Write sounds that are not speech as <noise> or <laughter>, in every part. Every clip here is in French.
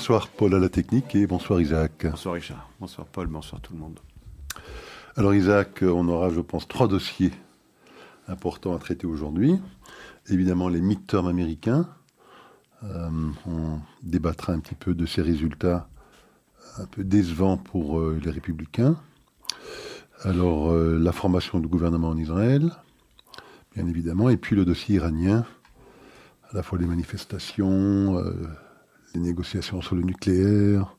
Bonsoir Paul à la technique et bonsoir Isaac. Bonsoir Richard, bonsoir Paul, bonsoir tout le monde. Alors Isaac, on aura je pense trois dossiers importants à traiter aujourd'hui. Évidemment les midterms américains. Euh, on débattra un petit peu de ces résultats un peu décevants pour euh, les républicains. Alors euh, la formation du gouvernement en Israël, bien évidemment, et puis le dossier iranien, à la fois les manifestations, les négociations sur le nucléaire,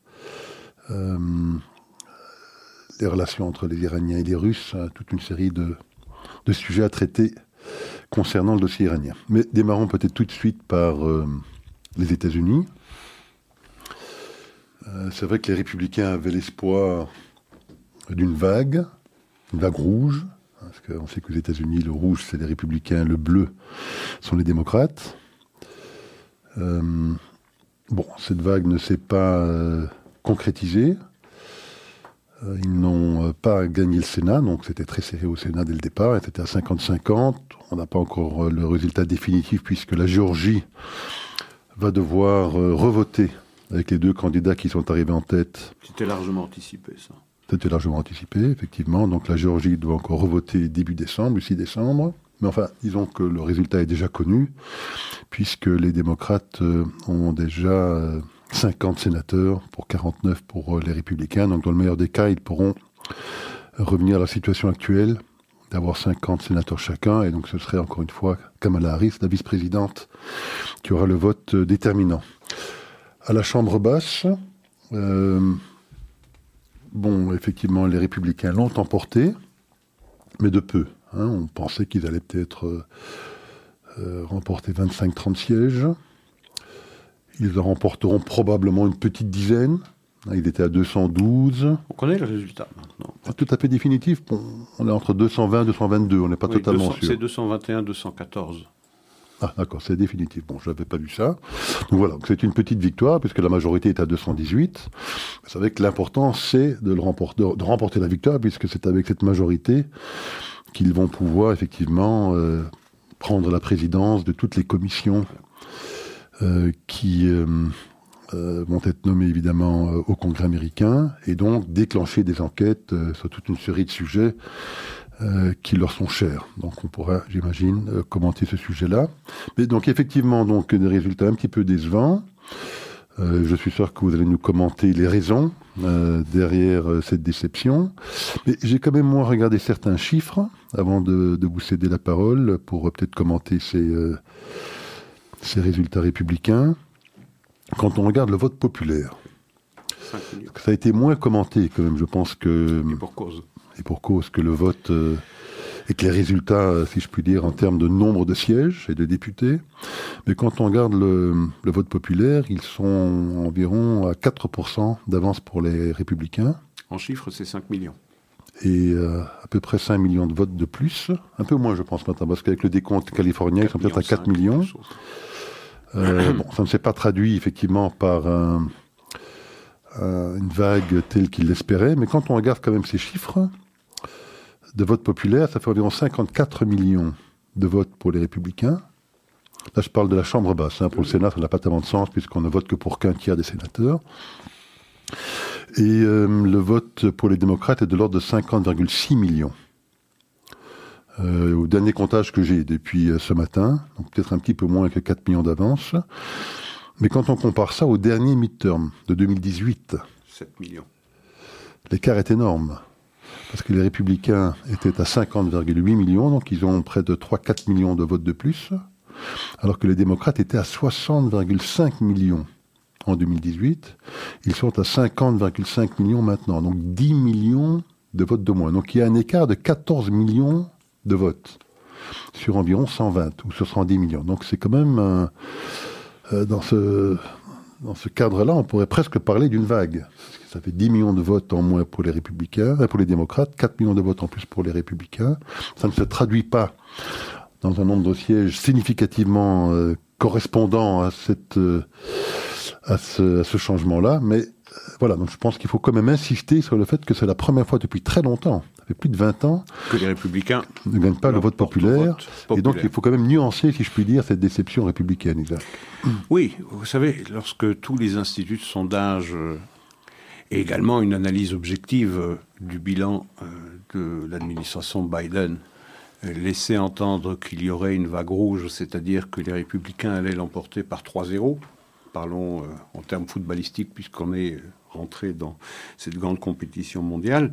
les relations entre les Iraniens et les Russes, hein, toute une série de, sujets à traiter concernant le dossier iranien. Mais démarrons peut-être tout de suite par euh, les États-Unis. Euh, c'est vrai que les républicains avaient l'espoir d'une vague, une vague rouge, hein, parce qu'on sait qu'aux États-Unis, le rouge, c'est les républicains, le bleu sont les démocrates. Euh, bon, cette vague ne s'est pas concrétisée. Euh, ils n'ont euh, pas gagné le Sénat, donc c'était très serré au Sénat dès le départ, c'était à 50-50. On n'a pas encore euh, le résultat définitif puisque la Géorgie va devoir revoter avec les deux candidats qui sont arrivés en tête. C'était largement anticipé, ça. C'était largement anticipé, effectivement. Donc la Géorgie doit encore revoter début décembre, 6 décembre. Mais enfin, disons que le résultat est déjà connu, puisque les démocrates ont déjà 50 sénateurs pour 49 pour euh, les républicains. Donc dans le meilleur des cas, ils pourront revenir à la situation actuelle d'avoir 50 sénateurs chacun. Et donc ce serait encore une fois Kamala Harris, la vice-présidente, qui aura le vote euh, déterminant. À la Chambre basse, euh, bon, effectivement, les républicains l'ont emporté, mais de peu. Hein. On pensait qu'ils allaient peut-être remporter 25-30 sièges. Ils en remporteront probablement une petite dizaine. Il était à 212. On connaît le résultat maintenant. C'est tout à fait définitif. on est entre 220 et 222. On n'est pas totalement sûr. C'est 221, 214. Ah, d'accord, c'est définitif. Bon, je n'avais pas vu ça. Donc voilà, c'est une petite victoire, puisque la majorité est à 218. Vous savez que l'important, c'est de remporter la victoire, puisque c'est avec cette majorité qu'ils vont pouvoir effectivement euh, prendre la présidence de toutes les commissions euh, qui euh, vont être nommés évidemment au Congrès américain et donc déclencher des enquêtes sur toute une série de sujets qui leur sont chers. Donc on pourra, j'imagine, commenter ce sujet-là. Mais donc effectivement, donc des résultats un petit peu décevants. Je suis sûr que vous allez nous commenter les raisons derrière cette déception. Mais j'ai quand même moi regardé certains chiffres avant de, de vous céder la parole pour peut-être commenter ces ces résultats républicains, quand on regarde le vote populaire, ça a été moins commenté quand même, je pense que... Et pour cause. Et pour cause que le vote... Et que les résultats, euh, si je puis dire, en termes de nombre de sièges et de députés. Mais quand on regarde le, vote populaire, ils sont environ à 4% d'avance pour les républicains. En chiffres, c'est 5 millions. Et euh, à peu près 5 millions de votes de plus. Un peu moins, je pense, maintenant, parce qu'avec le décompte californien, ils sont peut-être à 4 millions. Euh, bon, ça ne s'est pas traduit effectivement par une vague telle qu'il l'espérait, mais quand on regarde quand même ces chiffres de vote populaire, ça fait environ 54 millions de votes pour les républicains. Là, je parle de la Chambre basse. Hein. Pour le Sénat, ça n'a pas tellement de sens puisqu'on ne vote que pour qu'un tiers des sénateurs. Et euh, le vote pour les démocrates est de l'ordre de 50,6 millions. Euh, au dernier comptage que j'ai depuis euh, ce matin, donc peut-être un petit peu moins que 4 millions d'avance. Mais quand on compare ça au dernier midterm de 2018, 7 millions. L'écart est énorme. Parce que les républicains étaient à 50,8 millions, donc ils ont près de 3-4 millions de votes de plus, alors que les démocrates étaient à 60,5 millions en 2018. Ils sont à 50,5 millions maintenant, donc 10 millions de votes de moins. Donc il y a un écart de 14 millions de vote sur environ 120 ou 110 millions. Donc c'est quand même euh, dans ce dans ce cadre-là, on pourrait presque parler d'une vague. Ça fait 10 millions de votes en moins pour les républicains, euh, pour les démocrates, 4 millions de votes en plus pour les républicains. Ça ne se traduit pas dans un nombre de sièges significativement euh, correspondant ce, à ce changement-là, mais voilà, donc je pense qu'il faut quand même insister sur le fait que c'est la première fois depuis très longtemps ça fait plus de 20 ans que les républicains ne gagnent pas le vote populaire. vote Et donc, il faut quand même nuancer, si je puis dire, cette déception républicaine, Isaac. Oui, vous savez, lorsque tous les instituts de sondage euh, et également une analyse objective euh, du bilan euh, de l'administration Biden laissaient entendre qu'il y aurait une vague rouge, c'est-à-dire que les républicains allaient l'emporter par 3-0, parlons en termes footballistiques puisqu'on est rentré dans cette grande compétition mondiale,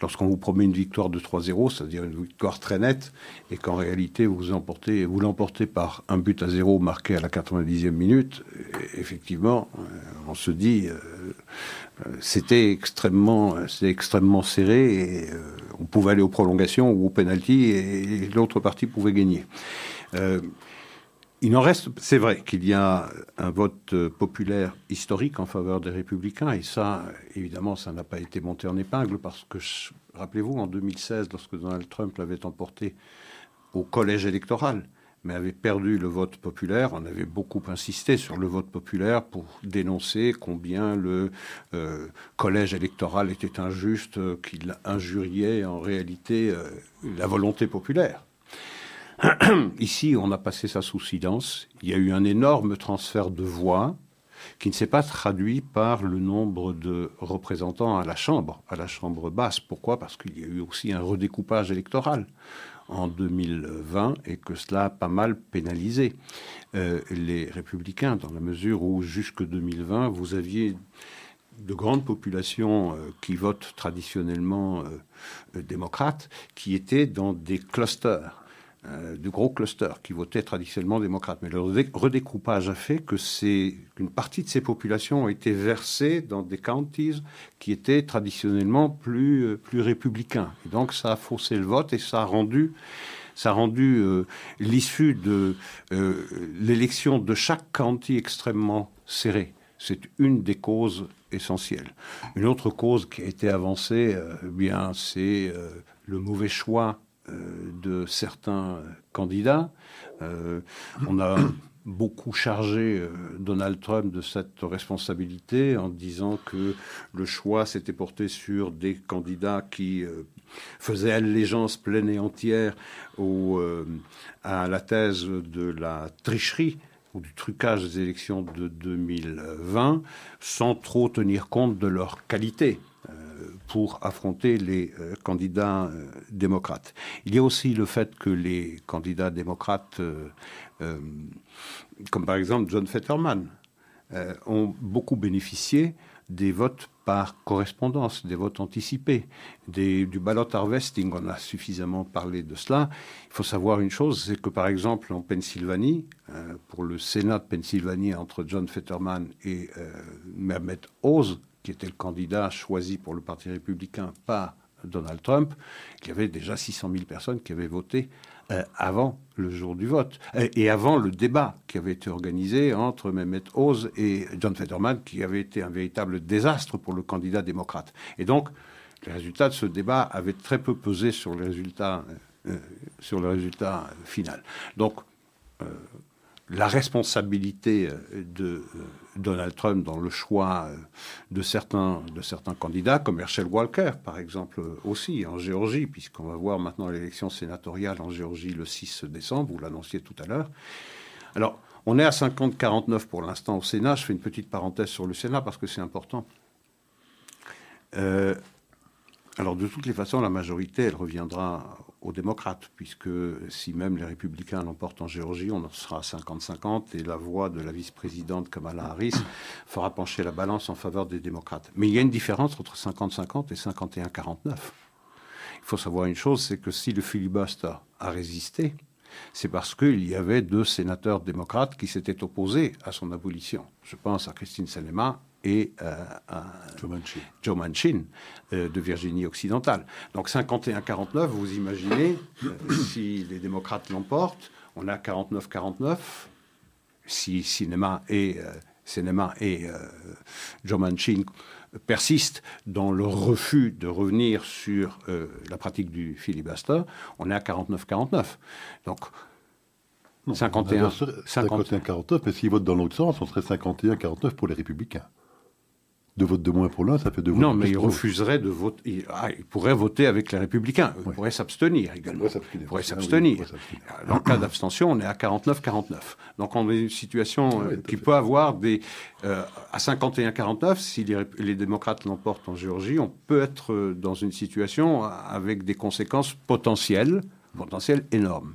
lorsqu'on vous promet une victoire de 3-0, c'est-à-dire une victoire très nette, et qu'en réalité vous vous l'emportez par un but à zéro marqué à la 90e minute, effectivement, euh, on se dit, euh, euh, c'était extrêmement, extrêmement serré, euh, on pouvait aller aux prolongations ou au penalty, et l'autre partie pouvait gagner. Il en reste, c'est vrai qu'il y a un vote euh, populaire historique en faveur des républicains, et ça, évidemment, ça n'a pas été monté en épingle, parce que, rappelez-vous, en 2016, lorsque Donald Trump l'avait emporté au collège électoral, mais avait perdu le vote populaire, on avait beaucoup insisté sur le vote populaire pour dénoncer combien le euh, collège électoral était injuste, euh, qu'il injuriait en réalité la volonté populaire. <clears throat> Ici, on a passé ça sous silence. Il y a eu un énorme transfert de voix qui ne s'est pas traduit par le nombre de représentants à la Chambre, à la Chambre basse. Pourquoi? Parce qu'il y a eu aussi un redécoupage électoral en 2020 et que cela a pas mal pénalisé euh, les républicains dans la mesure où jusque 2020, vous aviez de grandes populations euh, qui votent traditionnellement euh, démocrates, qui étaient dans des clusters, euh, de gros clusters, qui votaient traditionnellement démocrates. Mais le redé- redécoupage a fait que c'est une partie de ces populations ont été versées dans des counties qui étaient traditionnellement plus, euh, plus républicains. Et donc ça a faussé le vote et ça a rendu rendu euh, l'issue de euh, l'élection de chaque county extrêmement serrée. C'est une des causes essentielles. Une autre cause qui a été avancée, eh bien, c'est le mauvais choix de certains euh, candidats. Euh, on a beaucoup chargé euh, Donald Trump de cette responsabilité en disant que le choix s'était porté sur des candidats qui euh, faisaient allégeance pleine et entière euh, à la thèse de la tricherie ou du trucage des élections de 2020 sans trop tenir compte de leur qualité euh, pour affronter les euh, candidats euh, démocrates. Il y a aussi le fait que les candidats démocrates, euh, comme par exemple John Fetterman, ont beaucoup bénéficié des votes par correspondance, des votes anticipés, du ballot harvesting. On a suffisamment parlé de cela. Il faut savoir une chose, c'est que par exemple en Pennsylvanie, pour le Sénat de Pennsylvanie entre John Fetterman et Mehmet Oz, qui était le candidat choisi pour le Parti républicain par Donald Trump, il y avait déjà 600 000 personnes qui avaient voté euh, avant le jour du vote euh, et avant le débat qui avait été organisé entre Mehmet Oz et John Fetterman, qui avait été un véritable désastre pour le candidat démocrate. Et donc, les résultats de ce débat avaient très peu pesé sur les résultats, euh, sur le résultat final. Donc, la responsabilité euh, de euh, Donald Trump dans le choix euh, de certains, de candidats, comme Herschel Walker, par exemple, aussi en Géorgie, puisqu'on va voir maintenant l'élection sénatoriale en Géorgie le 6 décembre, vous l'annonciez tout à l'heure. Alors, on est à 50-49 pour l'instant au Sénat. Je fais une petite parenthèse sur le Sénat parce que c'est important. Alors, de toutes les façons, la majorité, elle reviendra aux démocrates, puisque si même les républicains l'emportent en Géorgie, on en sera à 50-50, et la voix de la vice-présidente Kamala Harris <laughs> fera pencher la balance en faveur des démocrates. Mais il y a une différence entre 50-50 et 51-49. Il faut savoir une chose, c'est que si le filibuster a résisté, c'est parce qu'il y avait deux sénateurs démocrates qui s'étaient opposés à son abolition. Je pense à Christine Sinema et euh, Joe Manchin. Joe Manchin euh, de Virginie occidentale. Donc 51-49, vous imaginez, euh, <coughs> si les démocrates l'emportent, on a 49-49. Si Cinema et, Sinema et Joe Manchin persistent dans leur refus de revenir sur euh, la pratique du filibuster, on est à 49-49. Donc Non, 51, on serait 51-49, mais s'ils votent dans l'autre sens, on serait 51-49 pour les républicains. Deux votes de moins pour l'un, ça fait deux votes Non, de mais plus il refuserait de voter. Il, ah, il pourrait voter avec les Républicains. Il Ouais. pourrait s'abstenir également. Il pourrait oui, s'abstenir. pourrait s'abstenir. Dans le cas d'abstention, on est à 49-49. Donc on est dans une situation euh, oui, qui peut avoir des. euh, à 51-49, si les, les démocrates l'emportent en Géorgie, on peut être euh, dans une situation avec des conséquences potentielles, potentielles énormes.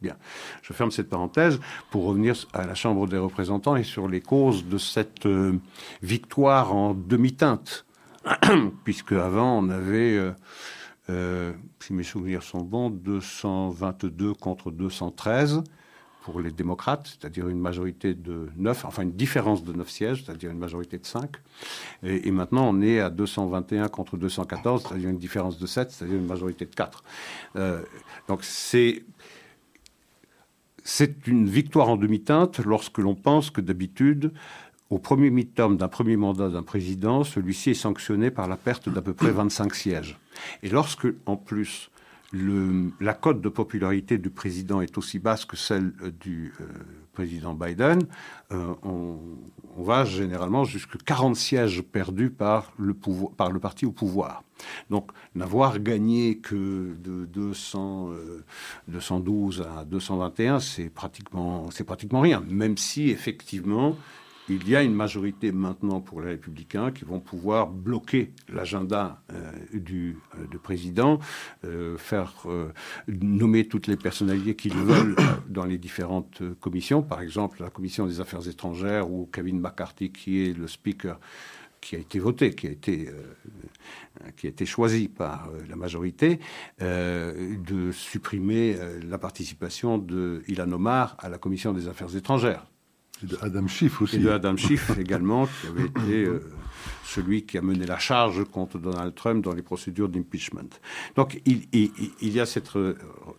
Bien. Je ferme cette parenthèse pour revenir à la Chambre des représentants et sur les causes de cette euh, victoire en demi-teinte. <clears throat> Puisque avant, on avait, euh, euh, si mes souvenirs sont bons, 222 contre 213 pour les démocrates, c'est-à-dire une majorité de 9, enfin une différence de 9 sièges, c'est-à-dire une majorité de 5. Et, et maintenant, on est à 221 contre 214, c'est-à-dire une différence de 7, c'est-à-dire une majorité de 4. Euh, donc c'est c'est une victoire en demi-teinte lorsque l'on pense que d'habitude, au premier mi-terme d'un premier mandat d'un président, celui-ci est sanctionné par la perte d'à peu près 25 sièges. Et lorsque, en plus, la cote de popularité du président est aussi basse que celle euh, du euh, président Biden, euh, on, va généralement jusqu'à 40 sièges perdus par le, parti au pouvoir. Donc, n'avoir gagné que de 200, euh, 212 à 221, c'est pratiquement, c'est pratiquement rien. Même si, effectivement, il y a une majorité maintenant pour les républicains qui vont pouvoir bloquer l'agenda euh, du, euh, du président, euh, faire nommer toutes les personnalités qu'ils veulent dans les différentes commissions, par exemple la commission des affaires étrangères ou Kevin McCarthy qui est le speaker qui a été voté, qui a été, choisi par la majorité, de supprimer la participation de Ilan Omar à la commission des affaires étrangères. Et de Adam Schiff aussi. Et de Adam Schiff <laughs> également, qui avait été euh, celui qui a mené la charge contre Donald Trump dans les procédures d'impeachment. Donc il, il- y a cette,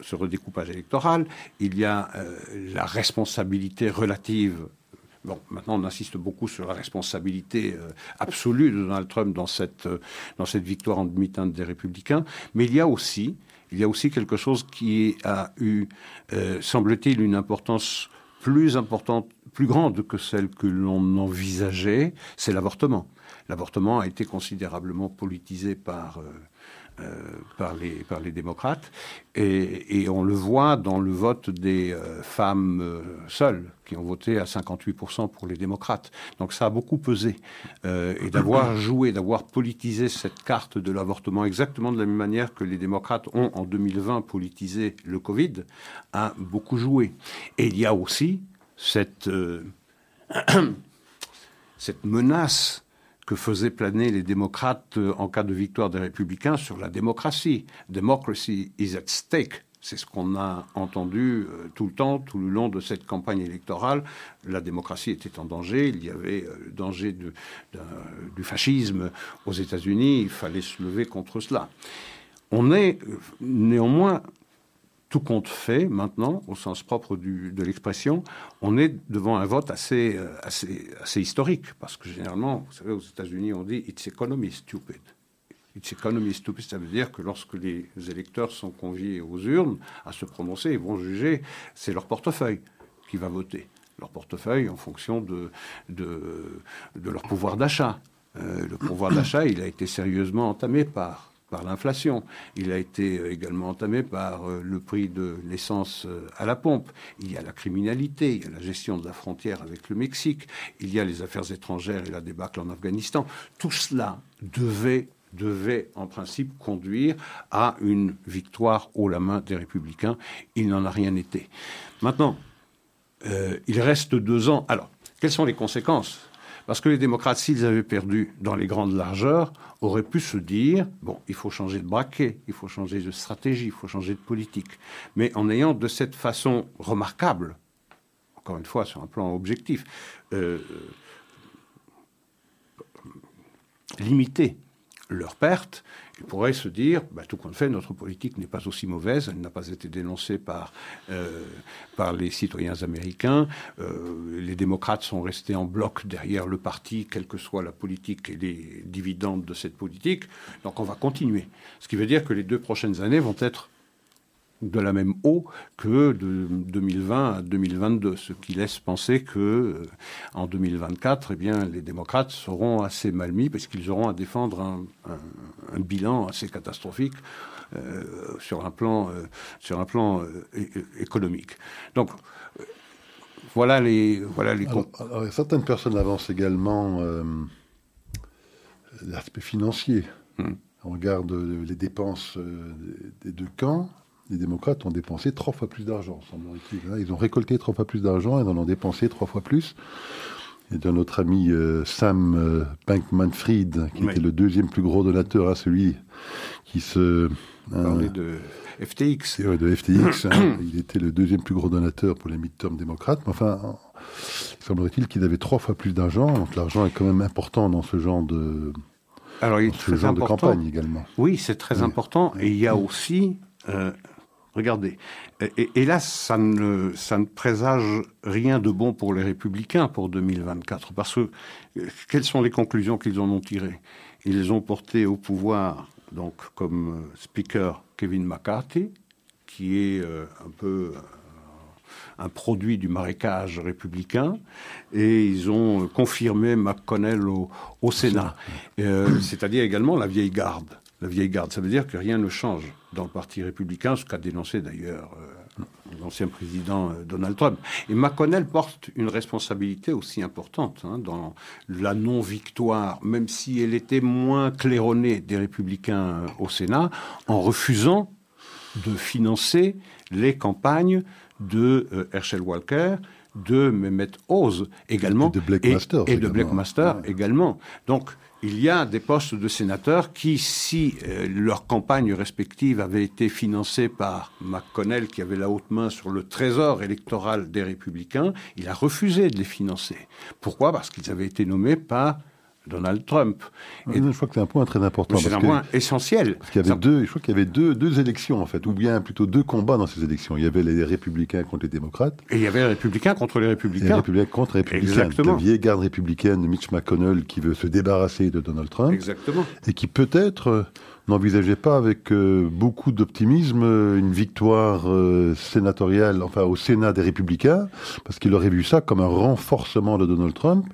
ce redécoupage électoral, il y a euh, la responsabilité relative. Bon, maintenant on insiste beaucoup sur la responsabilité euh, absolue de Donald Trump dans cette, dans cette victoire en demi-teinte des républicains, mais il y a aussi, il y a aussi quelque chose qui a eu, semble-t-il, une importance plus importante, plus grande que celle que l'on envisageait, c'est l'avortement. L'avortement a été considérablement politisé par, euh, euh, par, les, par les démocrates, et, et on le voit dans le vote des euh, femmes euh, seules, qui ont voté à 58% pour les démocrates. Donc ça a beaucoup pesé. Et d'avoir <clears throat> joué, d'avoir politisé cette carte de l'avortement exactement de la même manière que les démocrates ont en 2020 politisé le Covid, a beaucoup joué. Et il y a aussi cette, <clears throat> cette menace que faisaient planer les démocrates euh, en cas de victoire des républicains sur la démocratie. Democracy is at stake. C'est ce qu'on a entendu euh, tout le temps, tout le long de cette campagne électorale. La démocratie était en danger. Il y avait euh, le danger du fascisme aux États-Unis. Il fallait se lever contre cela. On est néanmoins tout compte fait maintenant, au sens propre de l'expression, on est devant un vote assez, euh, assez, assez historique. Parce que généralement, vous savez, aux États-Unis, on dit It's economy stupid. It's economy stupid, ça veut dire que lorsque les électeurs sont conviés aux urnes à se prononcer, ils vont juger, c'est leur portefeuille qui va voter. Leur portefeuille en fonction de, de, de leur pouvoir d'achat. Euh, le pouvoir d'achat, il a été sérieusement entamé par par l'inflation. Il a été euh, également entamé par euh, le prix de l'essence euh, à la pompe. Il y a la criminalité, il y a la gestion de la frontière avec le Mexique, il y a les affaires étrangères et la débâcle en Afghanistan. Tout cela devait devait en principe conduire à une victoire haut la main des républicains. Il n'en a rien été. Maintenant, il reste deux ans. Alors, quelles sont les conséquences? Parce que les démocrates, s'ils avaient perdu dans les grandes largeurs, auraient pu se dire bon, il faut changer de braquet, il faut changer de stratégie, il faut changer de politique. Mais en ayant de cette façon remarquable, encore une fois sur un plan objectif, euh, limité leurs pertes, ils pourraient se dire, bah, tout compte fait, notre politique n'est pas aussi mauvaise, elle n'a pas été dénoncée par, euh, par les citoyens américains, euh, les démocrates sont restés en bloc derrière le parti, quelle que soit la politique et les dividendes de cette politique, donc on va continuer. Ce qui veut dire que les deux prochaines années vont être de la même eau que de 2020 à 2022, ce qui laisse penser que euh, en 2024, eh bien, les démocrates seront assez mal mis parce qu'ils auront à défendre un, bilan assez catastrophique euh, sur un plan, euh, sur un plan économique. Donc voilà les voilà les. certaines personnes avancent également l'aspect financier. Hmm. On regarde les dépenses des deux camps les démocrates ont dépensé trois fois plus d'argent, semble-t-il. Hein. Ils ont récolté trois fois plus d'argent et en ont dépensé trois fois plus. Et de notre ami euh, Sam euh, Bankman-Fried, qui était le deuxième plus gros donateur, à celui qui se... Parlait de FTX. de FTX. Hein. <clears throat> il était le deuxième plus gros donateur pour les mid-term démocrates. Mais enfin, semblerait-il qu'il avait trois fois plus d'argent. Donc l'argent est quand même important dans ce genre de... Alors, il est très genre de campagne également. Oui, c'est très important. Et il y a aussi euh, Regardez. Et, là, ça ne, ça ne présage rien de bon pour les républicains pour 2024. Parce que euh, quelles sont les conclusions qu'ils en ont tirées? Ils ont porté au pouvoir, donc comme euh, speaker, Kevin McCarthy, qui est euh, un peu un produit du marécage républicain, et ils ont confirmé McConnell au, au Sénat. C'est-à-dire également la vieille garde la vieille garde. Ça veut dire que rien ne change dans le Parti républicain, ce qu'a dénoncé d'ailleurs euh, l'ancien président euh, Donald Trump. Et McConnell porte une responsabilité aussi importante hein, dans la non-victoire, même si elle était moins claironnée des républicains euh, au Sénat, en refusant de financer les campagnes de Herschel Walker, de Mehmet Oz également, et de Black Master, et, de Black Master également. Donc il y a des postes de sénateurs qui, si euh, leurs campagnes respectives avaient été financées par McConnell, qui avait la haute main sur le trésor électoral des républicains, il a refusé de les financer. Pourquoi? Parce qu'ils avaient été nommés par Donald Trump. Et je crois que c'est un point très important. C'est un point essentiel. Parce qu'il y avait deux, je crois qu'il y avait deux, deux élections en fait, ou bien plutôt deux combats dans ces élections. Il y avait les républicains contre les démocrates. Et il y avait les républicains contre les républicains. les républicains contre les républicains. Exactement. La vieille garde républicaine de Mitch McConnell qui veut se débarrasser de Donald Trump. Exactement. Et qui peut-être n'envisageait pas avec euh, beaucoup d'optimisme euh, une victoire euh, sénatoriale, enfin au Sénat des Républicains, parce qu'il aurait vu ça comme un renforcement de Donald Trump,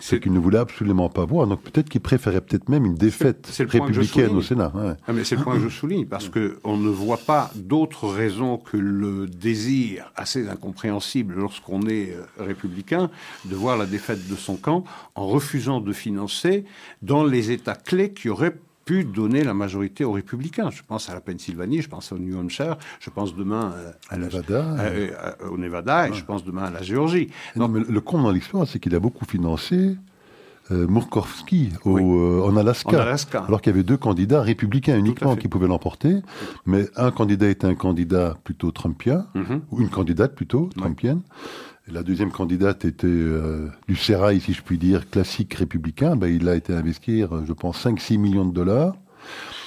ce qu'il ne voulait absolument pas voir. Donc peut-être qu'il préférait peut-être même une défaite républicaine au Sénat. Ah, mais c'est le point que je souligne, parce qu'on ne voit pas d'autres raisons que le désir assez incompréhensible lorsqu'on est républicain de voir la défaite de son camp en refusant de financer dans les États clés qui auraient pu donner la majorité aux républicains. Je pense à la Pennsylvanie, je pense au New Hampshire, je pense demain euh, à Nevada, euh, euh, au Nevada et je pense demain à la Géorgie. Non, mais le compte dans l'histoire, c'est qu'il a beaucoup financé euh, Murkowski en, Alaska, alors qu'il y avait deux candidats républicains uniquement qui pouvaient l'emporter, mais un candidat était un candidat plutôt trumpien, mhm. ou une candidate plutôt trumpienne, la deuxième candidate était euh, du Sérail, si je puis dire, classique républicain. Ben, il a été investir, je pense, 5-6 millions de dollars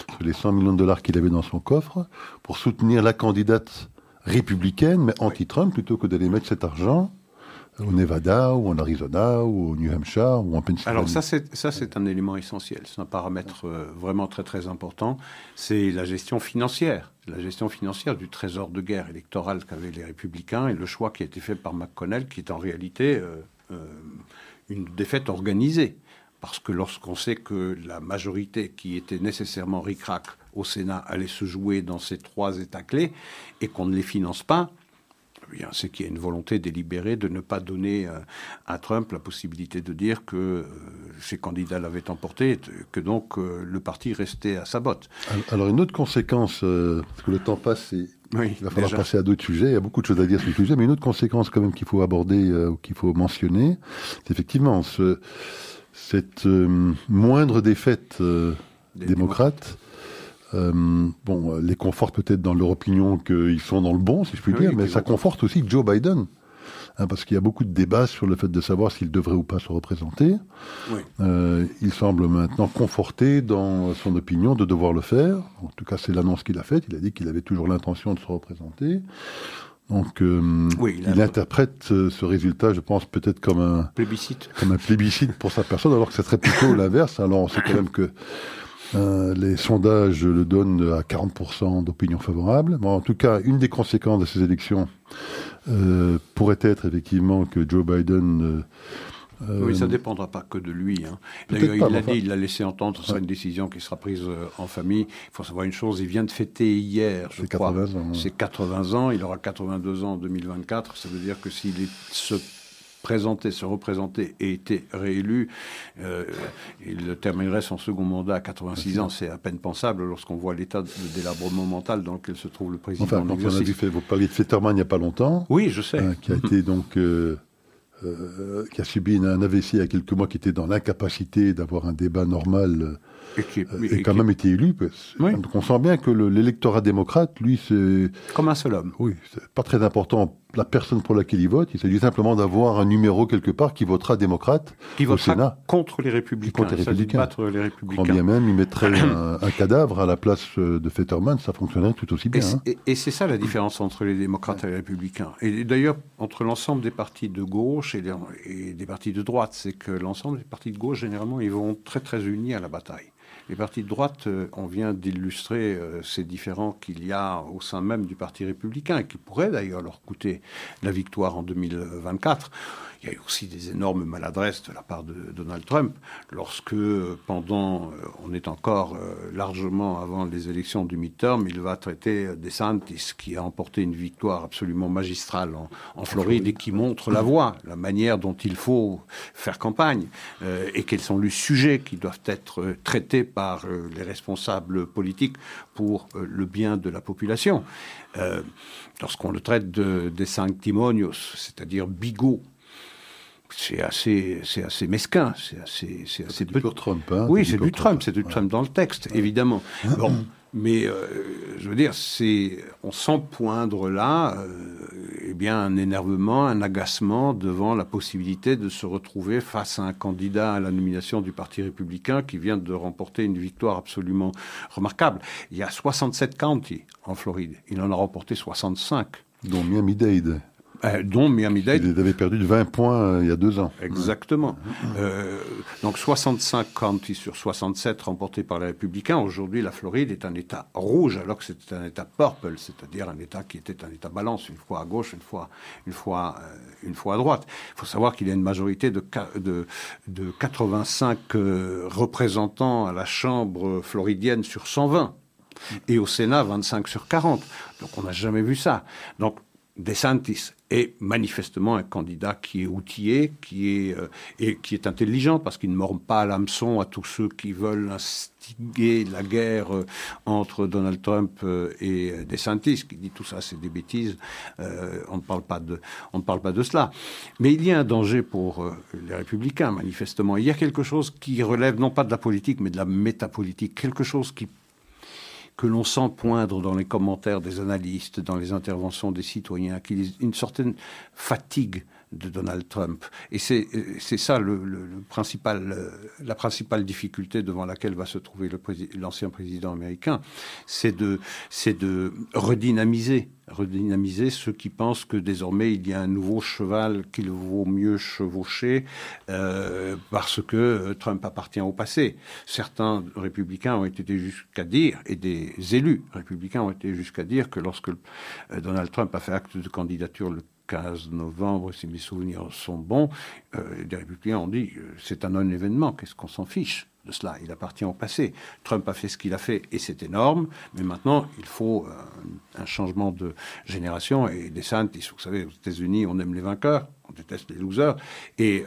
sur les 100 millions de dollars qu'il avait dans son coffre pour soutenir la candidate républicaine, mais anti-Trump, plutôt que d'aller mettre cet argent au Nevada ou en Arizona ou au New Hampshire ou en Pennsylvanie. Alors ça c'est ça c'est un élément essentiel, c'est un paramètre euh, vraiment très très important, c'est la gestion financière, la gestion financière du trésor de guerre électoral qu'avaient les républicains et le choix qui a été fait par McConnell qui est en réalité euh, euh, une défaite organisée. Parce que lorsqu'on sait que la majorité qui était nécessairement ric-rac au Sénat allait se jouer dans ces trois États clés et qu'on ne les finance pas, c'est qu'il y a une volonté délibérée de ne pas donner euh, à Trump la possibilité de dire que euh, ses candidats l'avaient emporté, que donc euh, le parti restait à sa botte. Alors une autre conséquence, parce que le temps passe et il va falloir passer à d'autres sujets, il y a beaucoup de choses à dire sur le sujet, mais une autre conséquence quand même qu'il faut aborder, ou qu'il faut mentionner, c'est effectivement ce, cette moindre défaite démocrate euh, bon, les conforte peut-être dans leur opinion qu'ils sont dans le bon, si je puis dire, mais ça conforte aussi Joe Biden. Hein, parce qu'il y a beaucoup de débats sur le fait de savoir s'il devrait ou pas se représenter. Euh, il semble maintenant conforté dans son opinion de devoir le faire. En tout cas, c'est l'annonce qu'il a faite. Il a dit qu'il avait toujours l'intention de se représenter. Donc, euh, il, interprète ce résultat, je pense, peut-être comme un plébiscite, comme un plébiscite pour sa personne, alors que ce serait plutôt <coughs> l'inverse. Alors, on sait quand même que Euh, les sondages le donnent à 40% d'opinion favorable. Bon, en tout cas, une des conséquences de ces élections euh, pourrait être effectivement que Joe Biden euh, oui, ça ne dépendra pas que de lui. Hein. D'ailleurs, il l'a dit, il l'a laissé entendre, ce sera une décision qui sera prise euh, en famille. Il faut savoir une chose, il vient de fêter hier, je crois, 80 ans, ses 80 ans. Il aura 82 ans en 2024. Ça veut dire que s'il se présentait, se représentait et était réélu, euh, il terminerait son second mandat à 86 ans. C'est à peine pensable lorsqu'on voit l'état de délabrement mental dans lequel se trouve le président. Enfin, on a vu, vous parliez de Fetterman il n'y a pas longtemps. Oui, je sais. qui a été donc... Euh, qui a subi un AVC il y a quelques mois, qui était dans l'incapacité d'avoir un débat normal et qui, euh, quand même été élu. Donc on sent bien que l'électorat démocrate, lui, c'est... Comme un seul homme. Oui, c'est pas très important la personne pour laquelle il vote. Il s'agit simplement d'avoir un numéro quelque part qui votera démocrate qui au Sénat. contre les républicains. Contre les républicains. les républicains. Quand bien même, il mettrait <clears throat> un, cadavre à la place euh, de Fetterman, ça fonctionnerait tout aussi bien. Et hein. c'est ça la différence entre les démocrates et les républicains. Et d'ailleurs, entre l'ensemble des partis de gauche et, et des partis de droite, c'est que l'ensemble des partis de gauche, généralement, ils vont très très unis à la bataille. Les partis de droite, euh, on vient d'illustrer euh, ces différends qu'il y a au sein même du Parti républicain, et qui pourraient d'ailleurs leur coûter la victoire en 2024. Il y a eu aussi des énormes maladresses de la part de Donald Trump lorsque, pendant, euh, on est encore euh, largement avant les élections du midterm, il va traiter DeSantis, qui a emporté une victoire absolument magistrale en, Floride et qui montre la voie, la manière dont il faut faire campagne euh, et quels sont les sujets qui doivent être traités par les responsables politiques pour le bien de la population. lorsqu'on le traite de, des sanctimonios, c'est-à-dire bigots, c'est assez, c'est assez mesquin, c'est assez, c'est assez peu. Trump, hein, oui, c'est du Trump, c'est du Trump dans le texte, évidemment. Bon, mais euh, je veux dire, c'est, on sent poindre là, euh, eh bien, un énervement, un agacement devant la possibilité de se retrouver face à un candidat à la nomination du Parti républicain qui vient de remporter une victoire absolument remarquable. Il y a 67 counties en Floride, il en a remporté 65. Dont Miami-Dade. Euh, dont Miami-Dade. Il avait perdu de 20 points euh, il y a deux ans. Exactement. Euh, donc 65 counties sur 67 remportés par les républicains. Aujourd'hui, la Floride est un État rouge, alors que c'était un État purple, c'est-à-dire un État qui était un État balance, une fois à gauche, une fois, une fois, une fois à droite. Il faut savoir qu'il y a une majorité de, de, de 85 représentants à la Chambre floridienne sur 120 et au Sénat 25 sur 40. Donc on n'a jamais vu ça. Donc DeSantis est manifestement un candidat qui est outillé, qui est, euh, et qui est intelligent, parce qu'il ne mord pas à l'hameçon à tous ceux qui veulent instiguer la guerre euh, entre Donald Trump euh, et DeSantis, qui dit tout ça, c'est des bêtises, on, ne parle pas de, on ne parle pas de cela. Mais il y a un danger pour les républicains, manifestement. Il y a quelque chose qui relève non pas de la politique, mais de la métapolitique, quelque chose qui que l'on sent poindre dans les commentaires des analystes, dans les interventions des citoyens, qu'il y a une certaine fatigue de Donald Trump. Et c'est ça le, principal, euh, la principale difficulté devant laquelle va se trouver l'ancien président américain, c'est de, de redynamiser redynamiser ceux qui pensent que désormais il y a un nouveau cheval qu'il vaut mieux chevaucher euh, parce que euh, Trump appartient au passé. Certains républicains ont été jusqu'à dire, et des élus républicains ont été jusqu'à dire que lorsque Donald Trump a fait acte de candidature le 15 novembre, si mes souvenirs sont bons, euh, les républicains ont dit euh, c'est un non-événement, qu'est-ce qu'on s'en fiche de cela? Il appartient au passé. Trump a fait ce qu'il a fait et c'est énorme, mais maintenant il faut euh, un changement de génération. Et des DeSantis, vous savez, aux États-Unis, on aime les vainqueurs, on déteste les losers. Et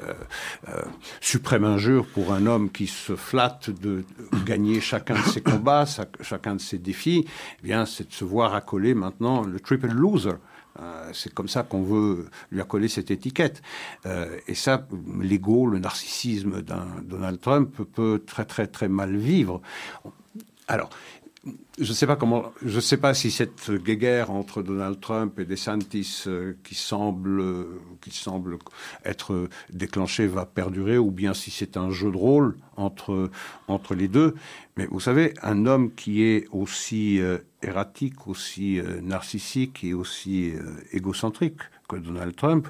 suprême injure pour un homme qui se flatte de gagner chacun de ses combats, chacun de ses défis, eh bien, c'est de se voir accoler maintenant le triple loser. Euh, c'est comme ça qu'on veut lui accoler cette étiquette. Euh, et ça, l'ego, le narcissisme d'un Donald Trump peut très très très mal vivre. Alors, je ne sais pas comment, je sais pas si cette guéguerre entre Donald Trump et DeSantis euh, qui semble, qui semble être déclenchée va perdurer ou bien si c'est un jeu de rôle entre, entre les deux. Mais vous savez, un homme qui est aussi euh, erratique, aussi euh, narcissique et aussi égocentrique que Donald Trump,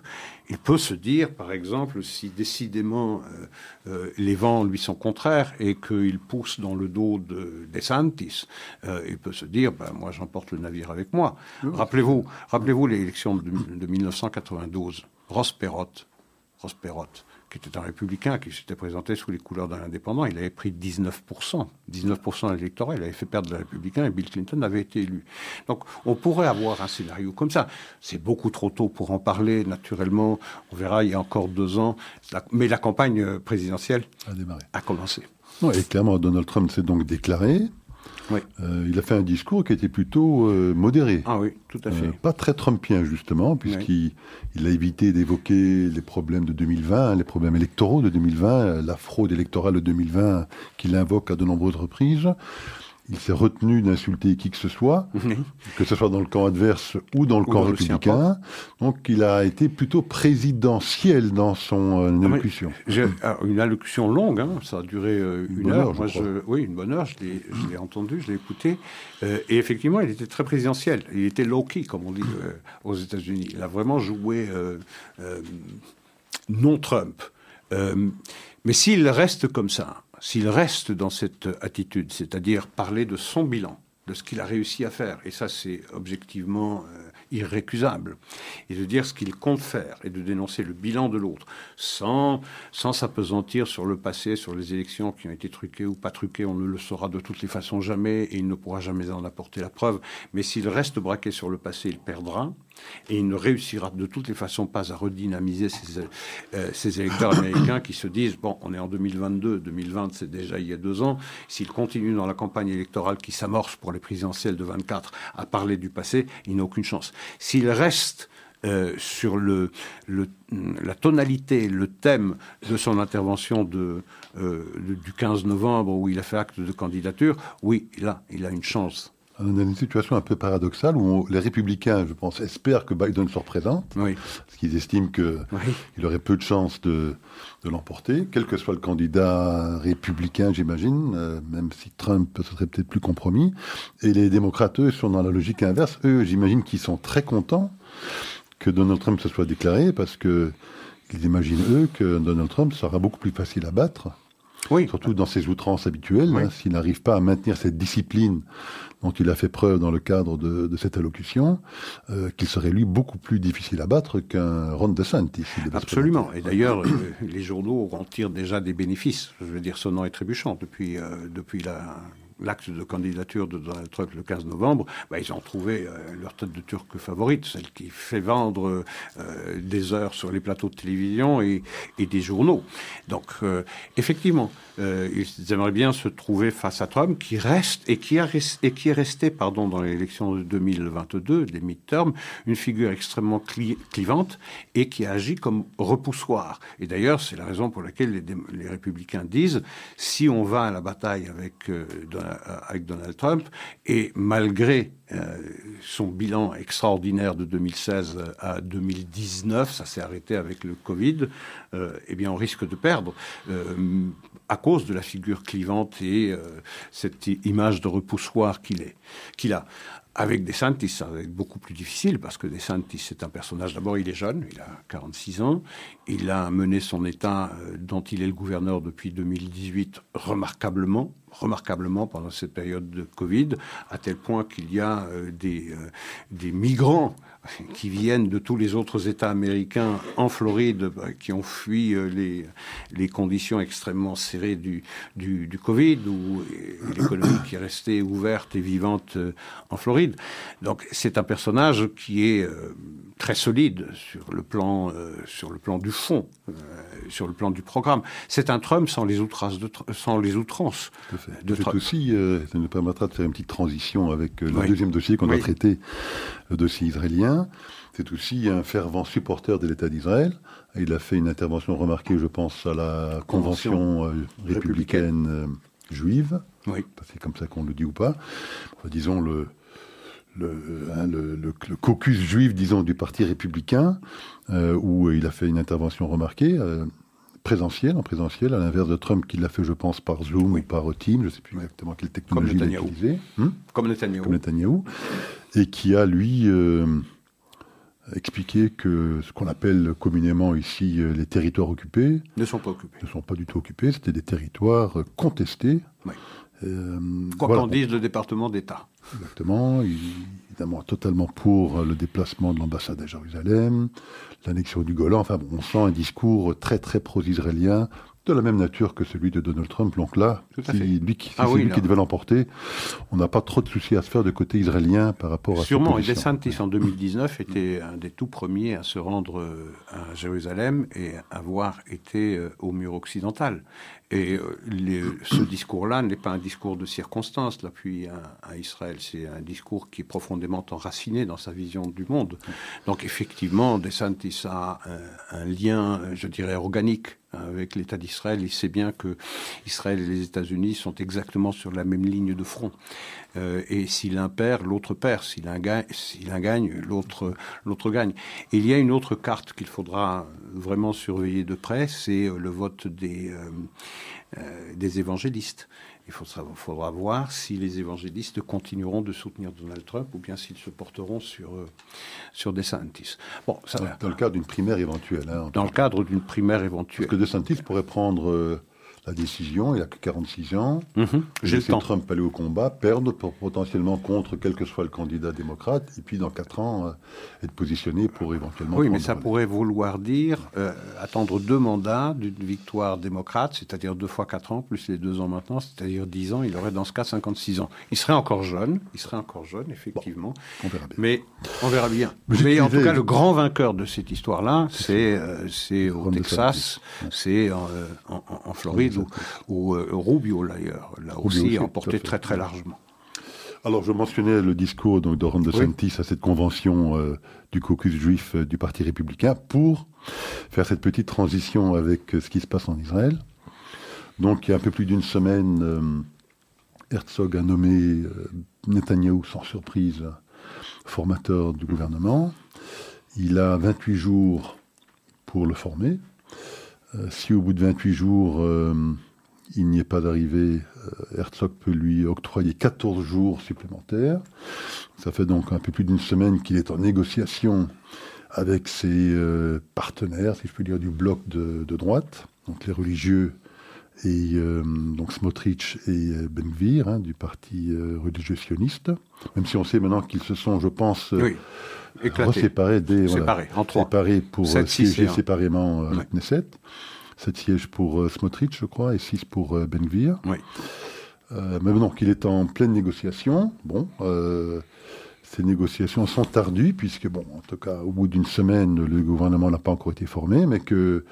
il peut se dire, par exemple, si décidément euh, euh, les vents lui sont contraires et qu'il pousse dans le dos de DeSantis, euh, il peut se dire, ben, moi j'emporte le navire avec moi. Rappelez-vous, rappelez-vous l'élection de, de 1992, Ross Perot, Ross Perot qui était un républicain, qui s'était présenté sous les couleurs d'un indépendant, il avait pris 19%. 19% de l'électorat, il avait fait perdre le républicain et Bill Clinton avait été élu. Donc on pourrait avoir un scénario comme ça. C'est beaucoup trop tôt pour en parler, naturellement. On verra, il y a encore deux ans. Mais la campagne présidentielle a, démarré. a commencé. et clairement, Donald Trump s'est donc déclaré. Euh, il a fait un discours qui était plutôt euh, modéré. Ah oui, tout à fait. Euh, pas très trumpien, justement, puisqu'il a évité d'évoquer les problèmes de 2020, les problèmes électoraux de 2020, la fraude électorale de 2020 qu'il invoque à de nombreuses reprises il s'est retenu d'insulter qui que ce soit, que ce soit dans le camp adverse ou dans le camp républicain. Donc il a été plutôt présidentiel dans son euh, ah, allocution. une allocution longue, hein, ça a duré euh, une, heure. Moi, je, oui, une bonne heure, je l'ai entendu, je l'ai écouté. Euh, et effectivement, il était très présidentiel. Il était low-key, comme on dit aux États-Unis. Il a vraiment joué non Trump. mais s'il reste comme ça, s'il reste dans cette attitude, c'est-à-dire parler de son bilan, de ce qu'il a réussi à faire, et ça c'est objectivement euh, irrécusable, et de dire ce qu'il compte faire, et de dénoncer le bilan de l'autre, sans, sans s'apesantir sur le passé, sur les élections qui ont été truquées ou pas truquées, on ne le saura de toutes les façons jamais, et il ne pourra jamais en apporter la preuve, mais s'il reste braqué sur le passé, il perdra, et il ne réussira de toutes les façons pas à redynamiser ces, euh, électeurs américains qui se disent bon, on est en 2022, 2020, c'est déjà il y a deux ans. S'il continue dans la campagne électorale qui s'amorce pour les présidentielles de 24 à parler du passé, il n'a aucune chance. S'il reste euh, sur la tonalité, le thème de son intervention euh, du 15 novembre où il a fait acte de candidature, oui, là, il a une chance on a une situation un peu paradoxale où les républicains, je pense, espèrent que Biden se représente, parce qu'ils estiment qu'il aurait peu de chances de, l'emporter, quel que soit le candidat républicain, j'imagine, euh, même si Trump serait peut-être plus compromis. Et les démocrates, eux, sont dans la logique inverse. Eux, j'imagine qu'ils sont très contents que Donald Trump se soit déclaré, parce que ils imaginent, eux, que Donald Trump sera beaucoup plus facile à battre. Surtout dans ses outrances habituelles, hein, s'il n'arrive pas à maintenir cette discipline dont il a fait preuve dans le cadre de, cette allocution, euh, qu'il serait lui beaucoup plus difficile à battre qu'un Ron DeSantis. Absolument. Et d'ailleurs, euh, les journaux en tirent déjà des bénéfices. Je veux dire, sonnant et trébuchant depuis euh, depuis la l'acte de candidature de Donald Trump le 15 novembre, bah, ils ont trouvé leur tête de turc favorite, celle qui fait vendre des heures sur les plateaux de télévision et, des journaux. Donc, effectivement, euh, ils aimeraient bien se trouver face à Trump, qui reste et qui, est resté, pardon, dans l'élection de 2022, des midterms, une figure extrêmement clivante et qui agit comme repoussoir. Et d'ailleurs, c'est la raison pour laquelle les, républicains disent si on va à la bataille avec, euh, avec Donald Trump et malgré euh, son bilan extraordinaire de 2016 à 2019, ça s'est arrêté avec le Covid, euh, eh bien on risque de perdre euh, à cause de la figure clivante et cette image de repoussoir qu'il est, a. Avec DeSantis, ça va être beaucoup plus difficile parce que DeSantis, c'est un personnage. D'abord, il est jeune, il a 46 ans. Il a mené son État, dont il est le gouverneur depuis 2018, remarquablement remarquablement pendant cette période de Covid, à tel point qu'il y a euh, des, euh, des migrants qui viennent de tous les autres États américains en Floride, bah, qui ont fui euh, les, conditions extrêmement serrées du, Covid, où l'économie qui est restée ouverte et vivante en Floride. Donc c'est un personnage qui est très solide sur le plan, sur le plan du fond, sur le plan du programme. C'est un Trump sans les outrances c'est aussi, euh, ça nous permettra de faire une petite transition avec euh, le deuxième dossier qu'on a traité, le dossier israélien. C'est aussi un fervent supporter de l'État d'Israël. Il a fait une intervention remarquée, je pense, à la Convention, euh, républicaine, juive. Oui. C'est comme ça qu'on le dit ou pas. disons le, hein, le, le, caucus juif, disons, du Parti républicain, où il a fait une intervention remarquée présentiel, en présentiel, à l'inverse de Trump qui l'a fait, je pense, par Zoom ou par Teams, je ne sais plus exactement quelle technologie il a utilisée. Hmm Comme Netanyahu. Comme Netanyahu. Et qui a, lui, euh, expliquer que ce qu'on appelle communément ici euh, les territoires occupés ne sont pas occupés. Ne sont pas du tout occupés. C'était des territoires contestés. Oui. Euh, Quoi qu'en dise le département d'État. Exactement. évidemment, totalement pour le déplacement de l'ambassade à Jérusalem, l'annexion du Golan. Enfin, bon, on sent un discours très très pro-israélien, de la même nature que celui de Donald Trump. Donc là, si lui qui, ah lui qui devait l'emporter, on n'a pas trop de soucis à se faire de côté israélien par rapport à Sûrement, et DeSantis en 2019 était un des tout premiers à se rendre euh, à Jérusalem et avoir été euh, au mur occidental. Et euh, ce discours-là n'est pas un discours de circonstance, l'appui à, Israël. C'est un discours qui est profondément enraciné dans sa vision du monde. Donc effectivement, DeSantis a un lien, je dirais, organique avec l'État d'Israël. Il sait bien que Israël et les États-Unis sont exactement sur la même ligne de front. Euh, et si l'un perd, l'autre perd. S'il un gagne, gagne, l'autre l'autre gagne. Il y a une autre carte qu'il faudra vraiment surveiller de près, c'est le vote des euh, euh, des évangélistes. Il faudra, voir si les évangélistes continueront de soutenir Donald Trump ou bien s'ils se porteront sur, euh, sur DeSantis. Bon, ça dans, le cadre d'une primaire éventuelle. Hein, dans le cadre d'une primaire éventuelle. Parce que DeSantis pourrait prendre euh, la décision, il a que 46 ans. Mmh, J'ai le temps. Trump aller au combat, perdre pour, potentiellement contre quel que soit le candidat démocrate, et puis dans 4 ans, euh, être positionné pour éventuellement. Oui, mais ça pourrait vouloir dire euh, attendre deux mandats d'une victoire démocrate, c'est-à-dire deux fois 4 ans, plus les deux ans maintenant, c'est-à-dire 10 ans, il aurait dans ce cas 56 ans. Il serait encore jeune, il serait encore jeune, effectivement. on verra bien. Mais on verra bien. <laughs> Mais, en tout cas, le grand vainqueur de cette histoire-là, c'est euh, au Texas, c'est en, en Floride ou, euh, Rubio d'ailleurs, là aussi, emporté très très largement. Alors, je mentionnais le discours donc, de Ron DeSantis à cette convention euh, du caucus juif euh, du Parti républicain pour faire cette petite transition avec ce qui se passe en Israël. Donc, il y a un peu plus d'une semaine, Herzog a nommé Netanyahou, sans surprise, formateur du gouvernement. Il a 28 jours pour le former. Euh, si au bout de 28 jours, euh, il n'y est pas d'arrivée, euh, Herzog peut lui octroyer 14 jours supplémentaires. Ça fait donc un peu plus d'une semaine qu'il est en négociation avec ses partenaires, si je peux dire, du bloc de, droite, donc les religieux et donc Smotrich et Ben Gvir, hein, du parti religieux sioniste, même si on sait maintenant qu'ils se sont, je pense, séparés des séparés, en trois. séparés pour siéger séparément à la Knesset. 7 sièges pour euh, Smotrich, je crois, et 6 pour euh, Benvir. Oui. Euh, mais donc, il est en pleine négociation. Bon, ces négociations sont tardues, puisque, bon, en tout cas, au bout d'une semaine, le gouvernement n'a pas encore été formé, mais que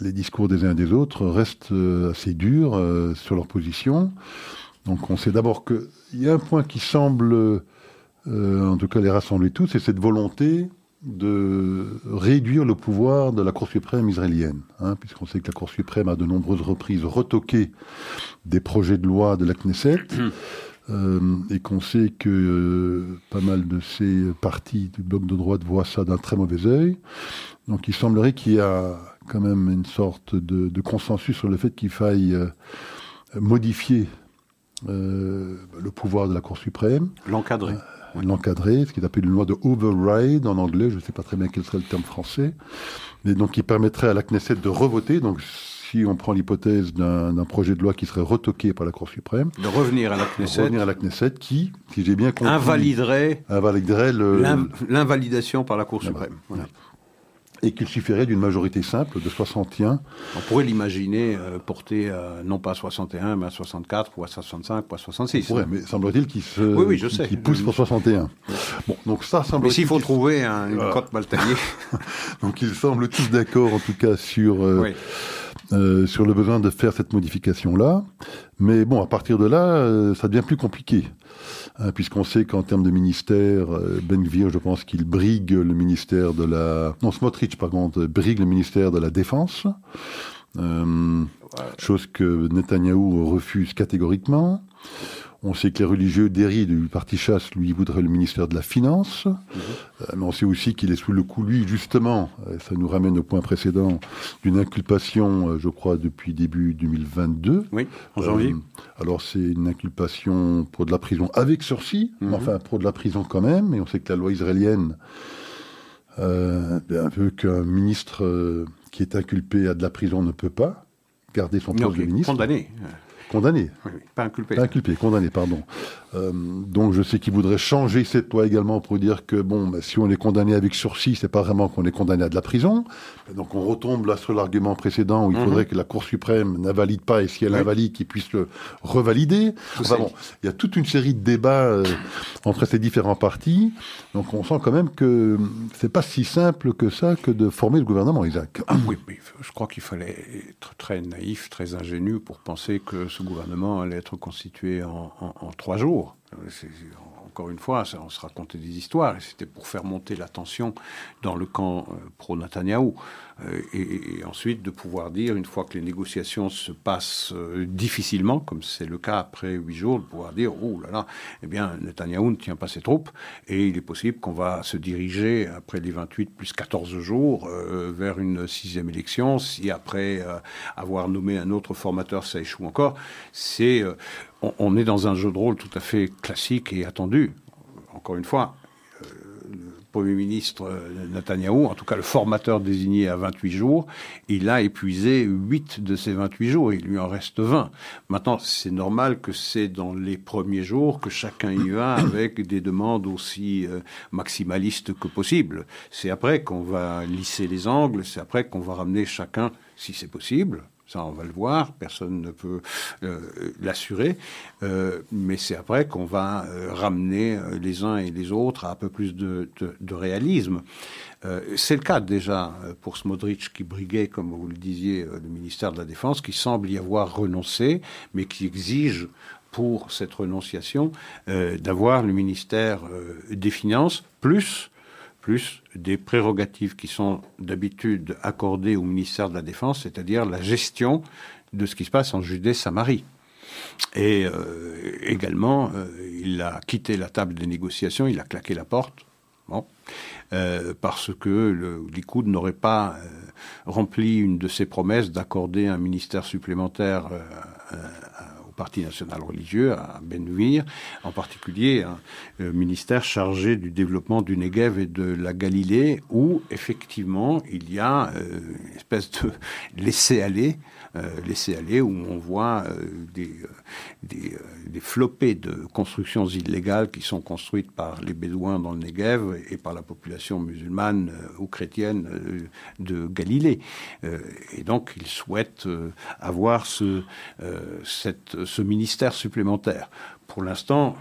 les discours des uns et des autres restent assez durs sur leur position. Donc, on sait d'abord qu'il y a un point qui semble, en tout cas, les rassembler tous, c'est cette volonté de réduire le pouvoir de la Cour suprême israélienne, hein, puisqu'on sait que la Cour suprême a de nombreuses reprises retoqué des projets de loi de la Knesset, euh, et qu'on sait que euh, pas mal de ces partis du bloc de droite voient ça d'un très mauvais œil. Donc il semblerait qu'il y a quand même une sorte de, consensus sur le fait qu'il faille euh, modifier le pouvoir de la Cour suprême. L'encadrer. L'encadrer, ce qui est appelé une loi de override en anglais, je ne sais pas très bien quel serait le terme français, mais donc qui permettrait à la Knesset de revoter, donc si on prend l'hypothèse d'un projet de loi qui serait retoqué par la Cour suprême, de revenir à la Knesset, revenir à la Knesset qui, si j'ai bien compris, invaliderait, invaliderait l'invalidation par la Cour suprême. Voilà et qu'il suffirait d'une majorité simple de 61. On pourrait l'imaginer euh, porter non pas à 61, mais à 64, ou à 65, ou à 66. pourrait, mais semble-t-il qu'il se, oui, oui, je sais. pousse pour 61. Bon, donc ça semble. Mais s'il faut trouver une cote mal taillée. <laughs> donc ils semblent tous d'accord, en tout cas, sur. Euh, euh, sur le besoin de faire cette modification-là. Mais bon, à partir de là, ça devient plus compliqué. Hein, puisqu'on sait qu'en termes de ministère, euh, Ben Gvir, je pense qu'il brigue le ministère de la... Non, Smotrich, par contre, brigue le ministère de la Défense, euh, chose que Netanyahou refuse catégoriquement. On sait que les religieux d'Eri du parti chasse, lui, voudraient le ministère de la Finance. Mhm. Euh, mais on sait aussi qu'il est sous le coup, lui, justement, ça nous ramène au point précédent, d'une inculpation, euh, je crois, depuis début 2022. Oui, en janvier. alors c'est une inculpation pour de la prison avec sursis, mhm. enfin pour de la prison quand même, et on sait que la loi israélienne euh, veut qu'un ministre qui est inculpé à de la prison ne peut pas garder son poste de ministre. Condamné. Condamné. pas inculpé. Pas inculpé, condamné, pardon. Euh, donc je sais qu'il voudrait changer cette loi également pour dire que bon, bah, si on est condamné avec sursis, c'est pas vraiment qu'on est condamné à de la prison. Donc on retombe là sur l'argument précédent où il mhm. faudrait que la Cour suprême n'invalide pas et si elle invalide, qu'il puisse le revalider. bon, il y a toute une série de débats euh, entre ces différents partis. Donc on sent quand même que c'est pas si simple que ça que de former le gouvernement, Isaac. Oui, oui je crois qu'il fallait être très naïf, très ingénu pour penser que ce gouvernement allait être constitué en, en trois jours. Euh, encore une fois, on se racontait des histoires, et c'était pour faire monter la tension dans le camp euh, pro-Netanyahou. Euh, et, ensuite de pouvoir dire, une fois que les négociations se passent euh, difficilement, comme c'est le cas après huit jours, de pouvoir dire, oh là là, eh bien, Netanyahou ne tient pas ses troupes, et il est possible qu'on va se diriger, après les 28 plus 14 jours, euh, vers une sixième élection, si après avoir nommé un autre formateur, ça échoue encore. C'est, on est dans un jeu de rôle tout à fait classique et attendu. Encore une fois, Premier ministre euh, Netanyahou, en tout cas le formateur désigné à 28 jours, il a épuisé 8 de ces 28 jours, il lui en reste 20. Maintenant, c'est normal que c'est dans les premiers jours que chacun y va <coughs> avec des demandes aussi euh, maximalistes que possible. C'est après qu'on va lisser les angles, c'est après qu'on va ramener chacun, si c'est possible, ça, on va le voir, personne ne peut euh, l'assurer. Euh, mais c'est après qu'on va euh, ramener les uns et les autres à un peu plus de, réalisme. c'est le cas déjà pour Smodrich qui briguait, comme vous le disiez, le ministère de la Défense, qui semble y avoir renoncé, mais qui exige pour cette renonciation d'avoir le ministère des Finances, plus des prérogatives qui sont d'habitude accordées au ministère de la Défense, c'est-à-dire la gestion de ce qui se passe en Judée-Samarie. Et euh, également, euh, il a quitté la table des négociations, il a claqué la porte, euh, parce que le Likoud n'aurait pas rempli une de ses promesses d'accorder un ministère supplémentaire Parti national religieux à Benvir, en particulier un ministère chargé du développement du Negev et de la Galilée, où effectivement il y a euh, une espèce de <laughs> laisser-aller, euh, laisser-aller où on voit euh, des, des, des, flopées de constructions illégales qui sont construites par les Bédouins dans le Negev et par la population musulmane ou chrétienne de Galilée. et donc ils souhaitent avoir ce ministère supplémentaire. Pour l'instant,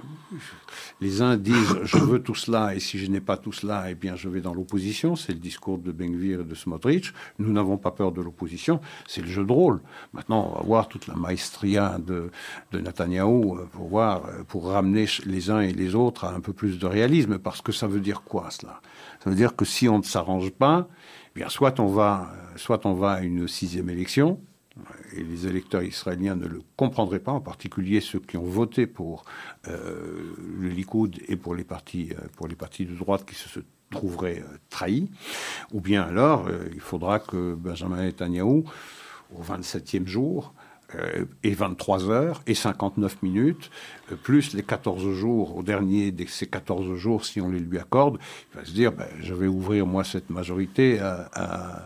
les uns disent je veux tout cela et si je n'ai pas tout cela, eh bien je vais dans l'opposition. C'est le discours de Bengvir et de Smotrich. Nous n'avons pas peur de l'opposition. C'est le jeu de rôle. Maintenant, on va voir toute la maestria de, de euh, pour voir, euh, pour ramener les uns et les autres à un peu plus de réalisme. Parce que ça veut dire quoi cela? Ça veut dire que si on ne s'arrange pas, eh bien soit on va, euh, soit on va à une sixième élection et les électeurs israéliens ne le comprendraient pas, en particulier ceux qui ont voté pour euh, le Likoud et pour les partis, euh, pour les partis de droite qui se, trouveraient euh, trahis, ou bien alors il faudra que Benjamin Netanyahu, au 27e jour, et 23 heures et 59 minutes, plus les 14 jours, au dernier de ces 14 jours, si on les lui accorde, il va se dire, ben, je vais ouvrir moi cette majorité à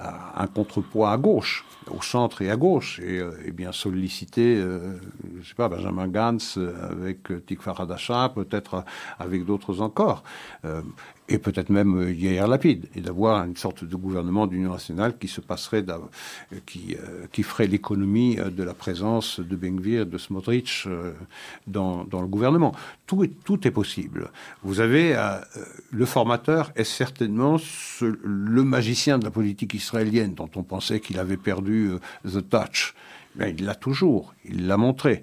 un contrepoids à gauche, au centre et à gauche, et, euh, bien solliciter, euh, je sais pas, Benjamin Gantz euh, avec Tikva Radasha, peut-être avec d'autres encore et peut-être même Yair Lapide, et d'avoir une sorte de gouvernement d'union nationale qui se passerait, qui, qui ferait l'économie de la présence de Bengvir, de Smotrich dans, dans, le gouvernement. Tout est, tout est possible. Vous avez le formateur est certainement le magicien de la politique israélienne dont on pensait qu'il avait perdu the touch. Mais il l'a toujours, il l'a montré.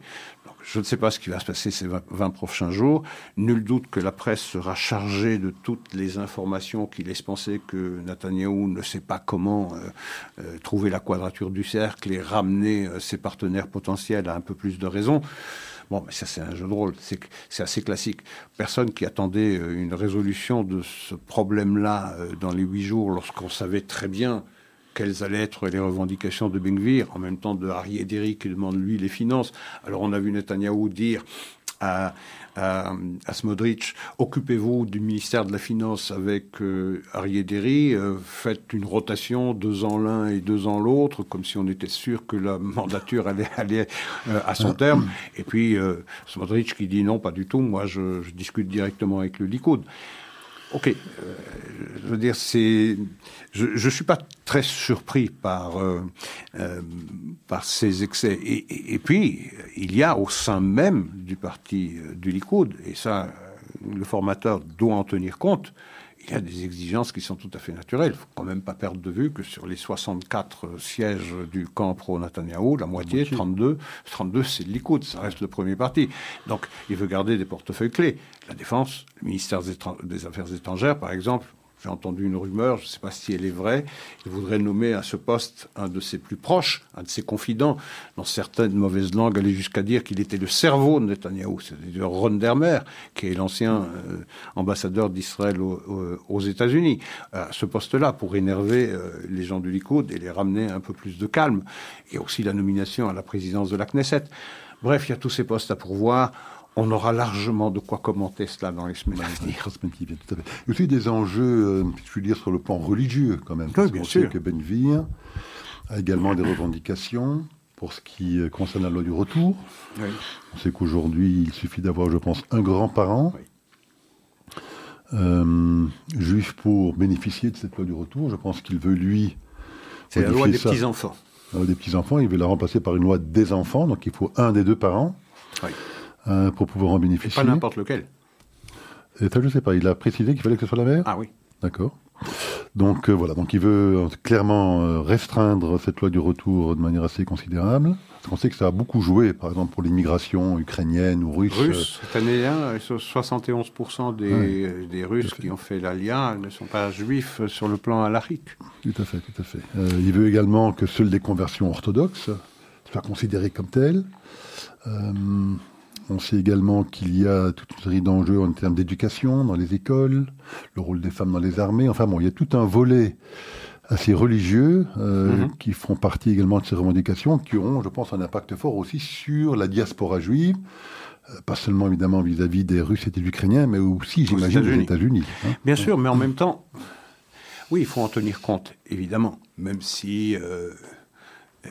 Je ne sais pas ce qui va se passer ces 20 prochains jours. Nul doute que la presse sera chargée de toutes les informations qui laissent penser que Netanyahou ne sait pas comment euh, euh, trouver la quadrature du cercle et ramener euh, ses partenaires potentiels à un peu plus de raison. Bon, mais ça, c'est un jeu de rôle. C'est assez classique. Personne qui attendait euh, une résolution de ce problème-là euh, dans les huit jours, lorsqu'on savait très bien quelles allaient être les revendications de Bengvir, en même temps de Harry Ederi qui demande lui les finances. Alors on a vu Netanyahou dire à, à, à Smodrich, occupez-vous du ministère de la Finance avec euh, Ariaderi, euh, faites une rotation, deux ans l'un et deux ans l'autre, comme si on était sûr que la mandature allait aller euh, à son terme. Et puis euh, Smodrich qui dit non, pas du tout, moi je, je discute directement avec le Likoud. Ok, euh, je veux dire, c'est, je ne suis pas très surpris par euh, euh, par ces excès. Et, et, et, puis, il y a au sein même du parti euh, du Likoud, et ça, le formateur doit en tenir compte, il y a des exigences qui sont tout à fait naturelles. Il ne faut quand même pas perdre de vue que sur les 64 sièges du camp pro-Netanyahou, la moitié, 32, 32 c'est le Likoud, ça reste le premier parti. Donc il veut garder des portefeuilles clés. La défense, le ministère des Affaires étrangères, par exemple, j'ai entendu une rumeur, je ne sais pas si elle est vraie, il voudrait nommer à ce poste un de ses plus proches, un de ses confidents. Dans certaines mauvaises langues, aller jusqu'à dire qu'il était le cerveau de Netanyahou, c'est-à-dire Ron Dermer, qui est l'ancien euh, ambassadeur d'Israël aux, États-Unis. À ce poste-là, pour énerver euh, les gens du Likoud et les ramener un peu plus de calme. Et aussi la nomination à la présidence de la Knesset. Bref, il y a tous ces postes à pourvoir on aura largement de quoi commenter cela dans les semaines à venir. <laughs> tout à fait. Il y a aussi des enjeux, euh, je veux dire, sur le plan religieux quand même. Oui, bien sûr. Sait que Benvir a également des revendications pour ce qui concerne la loi du retour. Oui. On sait qu'aujourd'hui, il suffit d'avoir, je pense, un grand-parent Oui. euh, juif pour bénéficier de cette loi du retour. Je pense qu'il veut, lui, C'est la loi des petits-enfants. La loi des petits-enfants, il veut la remplacer par une loi des enfants, donc il faut un des deux parents Oui. Euh, pour pouvoir en bénéficier. Pas n'importe lequel. Et ça, je sais pas, il a précisé qu'il fallait que ce soit la mère Ah oui. D'accord. Donc euh, voilà, donc il veut euh, clairement restreindre cette loi du retour de manière assez considérable. Parce qu'on sait que ça a beaucoup joué, par exemple, pour l'immigration ukrainienne ou russe. Russes, cette année-là, 71% des, Ouais. des Russes qui ont fait l'Alia ne sont pas juifs sur le plan halachique. Tout à fait, tout à fait. Euh, il veut également que seules les conversions orthodoxes soient considérées comme telles. Euh, on sait également qu'il y a toute une série d'enjeux en termes d'éducation dans les écoles, le rôle des femmes dans les armées. Enfin bon, il y a tout un volet assez religieux euh, Mhm. qui font partie également de ces revendications, qui auront, je pense, un impact fort aussi sur la diaspora juive. Euh, Pas seulement évidemment vis-à-vis des Russes et des Ukrainiens, mais aussi, j'imagine, des États-Unis. Hein. Bien sûr, mais en même temps, oui, il faut en tenir compte, évidemment, même si, euh, euh,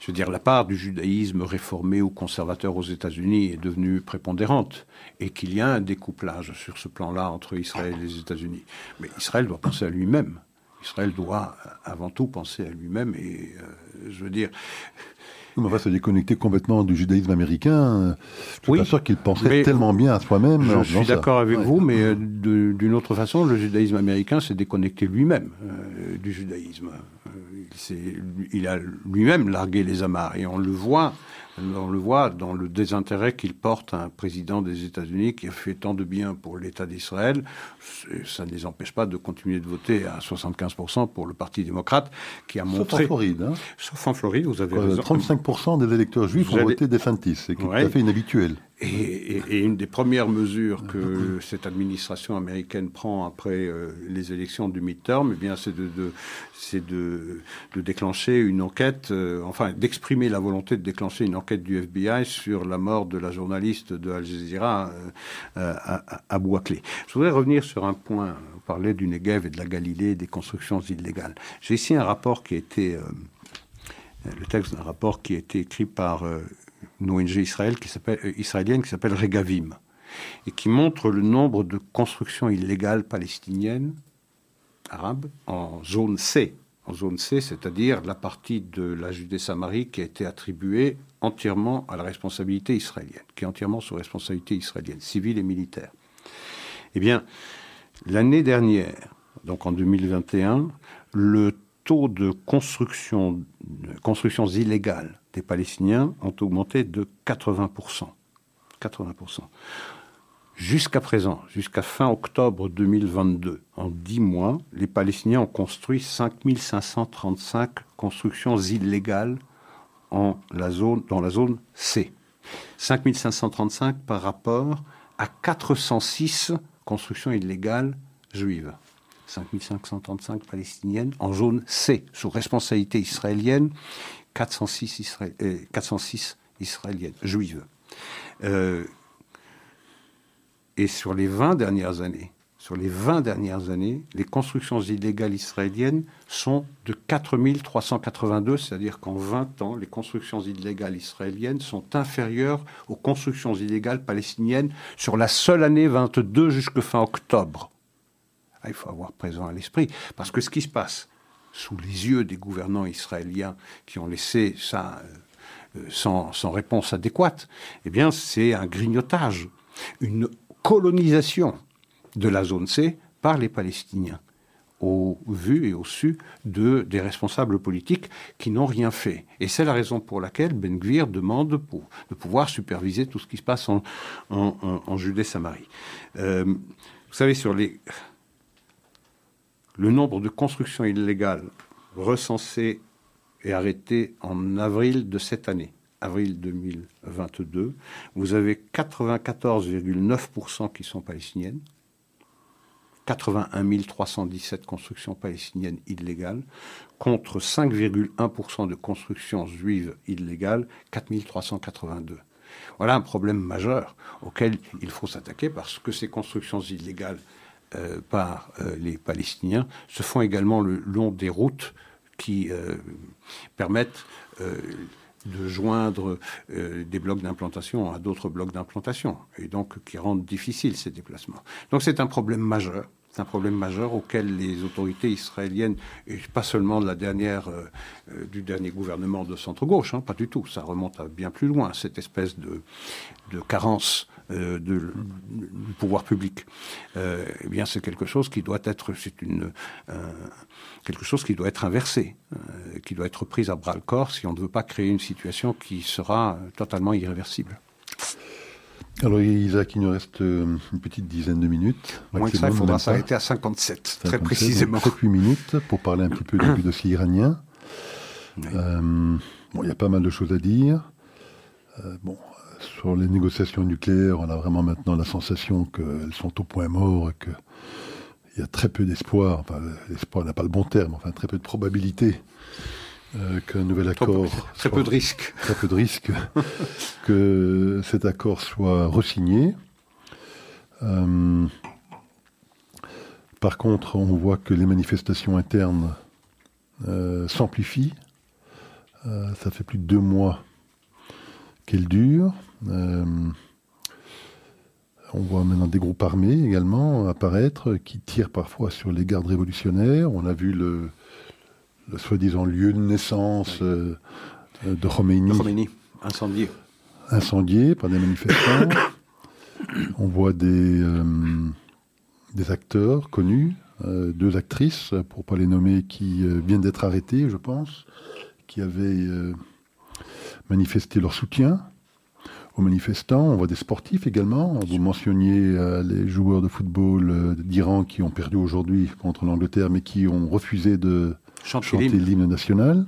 je veux dire, la part du judaïsme réformé ou conservateur aux États-Unis est devenue prépondérante et qu'il y a un découplage sur ce plan-là entre Israël et les États-Unis. Mais Israël doit penser à lui-même. Israël doit euh, avant tout penser à lui-même et, euh, je veux dire, Oui, mais on va se déconnecter complètement du judaïsme américain. Je suis Oui, pas sûr qu'il penserait mais tellement bien à soi-même. Je suis d'accord avec Ouais. vous, mais euh, d'une autre façon, le judaïsme américain s'est déconnecté lui-même euh, du judaïsme. Euh, il, il a lui-même largué les amarres et on le voit, on le voit dans le désintérêt qu'il porte à un président des États-Unis qui a fait tant de bien pour l'État d'Israël. Ça ne les empêche pas de continuer de voter à 75% pour le Parti démocrate qui a Sauf en montré, Floride. Hein. sauf en Floride, vous avez Quoi, raison. 35% des électeurs juifs Vous ont allez- voté DeSantis, c'est tout Ouais. à fait inhabituel. Et, une des premières mesures que cette administration américaine prend après euh, les élections du midterm, eh bien, c'est de, déclencher une enquête, euh, enfin, d'exprimer la volonté de déclencher une enquête du FBI sur la mort de la journaliste de Al Jazeera, euh, à, à-. Je voudrais revenir sur un point. Vous parlez du Negev et de la Galilée, des constructions illégales. J'ai ici un rapport qui a été le texte d'un rapport qui a été écrit par une ONG euh, israélienne qui s'appelle Regavim et qui montre le nombre de constructions illégales palestiniennes arabes en zone C. En zone C, c'est-à-dire la partie de la Judée-Samarie qui a été attribuée entièrement à la responsabilité israélienne, qui est entièrement sous responsabilité israélienne, civile et militaire. Eh bien, l'année dernière, donc en 2021, le taux de construction, constructions illégales des Palestiniens ont augmenté de 80%. 80%. Jusqu'à présent, jusqu'à fin octobre 2022, en 10 mois, les Palestiniens ont construit 5535 constructions illégales en la zone, dans la zone C. 5535 par rapport à 406 constructions illégales juives. 5535 palestiniennes en zone C, sous responsabilité israélienne, 406, 406 israéliennes, juives. Euh, et sur les 20 dernières années, sur les 20 dernières années, les constructions illégales israéliennes sont de 4382, c'est-à-dire qu'en 20 ans, les constructions illégales israéliennes sont inférieures aux constructions illégales palestiniennes sur la seule année 22 jusqu'à fin octobre. Ah, il faut avoir présent à l'esprit, parce que ce qui se passe sous les yeux des gouvernants israéliens qui ont laissé ça euh, sans, sans réponse adéquate, eh bien, c'est un grignotage, une colonisation de la zone C par les Palestiniens, au vu et au su de, des responsables politiques qui n'ont rien fait. Et c'est la raison pour laquelle Ben Gvir demande de pouvoir superviser tout ce qui se passe en, en, Judée-Samarie. Euh, vous savez, sur les, le nombre de constructions illégales recensées et arrêtées en avril de cette année, avril 2022, vous avez 94,9% qui sont palestiniennes, 81 317 constructions palestiniennes illégales, contre 5,1% de constructions juives illégales, 4 382. Voilà un problème majeur auquel il faut s'attaquer parce que ces constructions illégales euh, par euh, les Palestiniens se font également le long des routes qui euh, permettent de joindre des blocs d'implantation à d'autres blocs d'implantation, et donc qui rendent difficiles ces déplacements. Donc c'est un problème majeur. C'est un problème majeur auquel les autorités israéliennes, et pas seulement de la dernière, euh, euh, du dernier gouvernement de centre-gauche, hein, pas du tout, ça remonte à bien plus loin, cette espèce de, de carence euh, de, du pouvoir public. Eh bien, c'est quelque chose qui doit être, c'est une, quelque chose qui doit être inversé, qui doit être pris à bras le corps si on ne veut pas créer une situation qui sera totalement irréversible. Alors Isaac, il nous reste une petite dizaine de minutes. Moins que ça, il faudra s'arrêter à 57, très précisément. 7-8 minutes pour parler un petit peu du dossier iranien. bon, il y a pas mal de choses à dire. bon, sur les négociations nucléaires, on a vraiment maintenant la sensation qu'elles sont au point mort, qu'il y a très peu d'espoir, enfin l'espoir n'a pas le bon terme, enfin très peu de probabilité euh, qu'un nouvel accord... <laughs> Très, peu de risques. Très peu de risques que cet accord soit resigné. Euh, par contre, on voit que les manifestations internes euh, s'amplifient. ça fait plus de deux mois qu'elles durent. On voit maintenant des groupes armés également apparaître qui tirent parfois sur les gardes révolutionnaires. On a vu le, soi-disant lieu de naissance euh, de Khomeini. incendié. Incendié par des manifestants. <coughs> On voit des, euh, des acteurs connus, deux actrices, pour pas les nommer, qui viennent d'être arrêtées, je pense, qui avaient manifesté leur soutien aux manifestants. On voit des sportifs également. Vous mentionniez euh, les joueurs de football euh, d'Iran qui ont perdu aujourd'hui contre l'Angleterre, mais qui ont refusé de chanter, l'hymne national.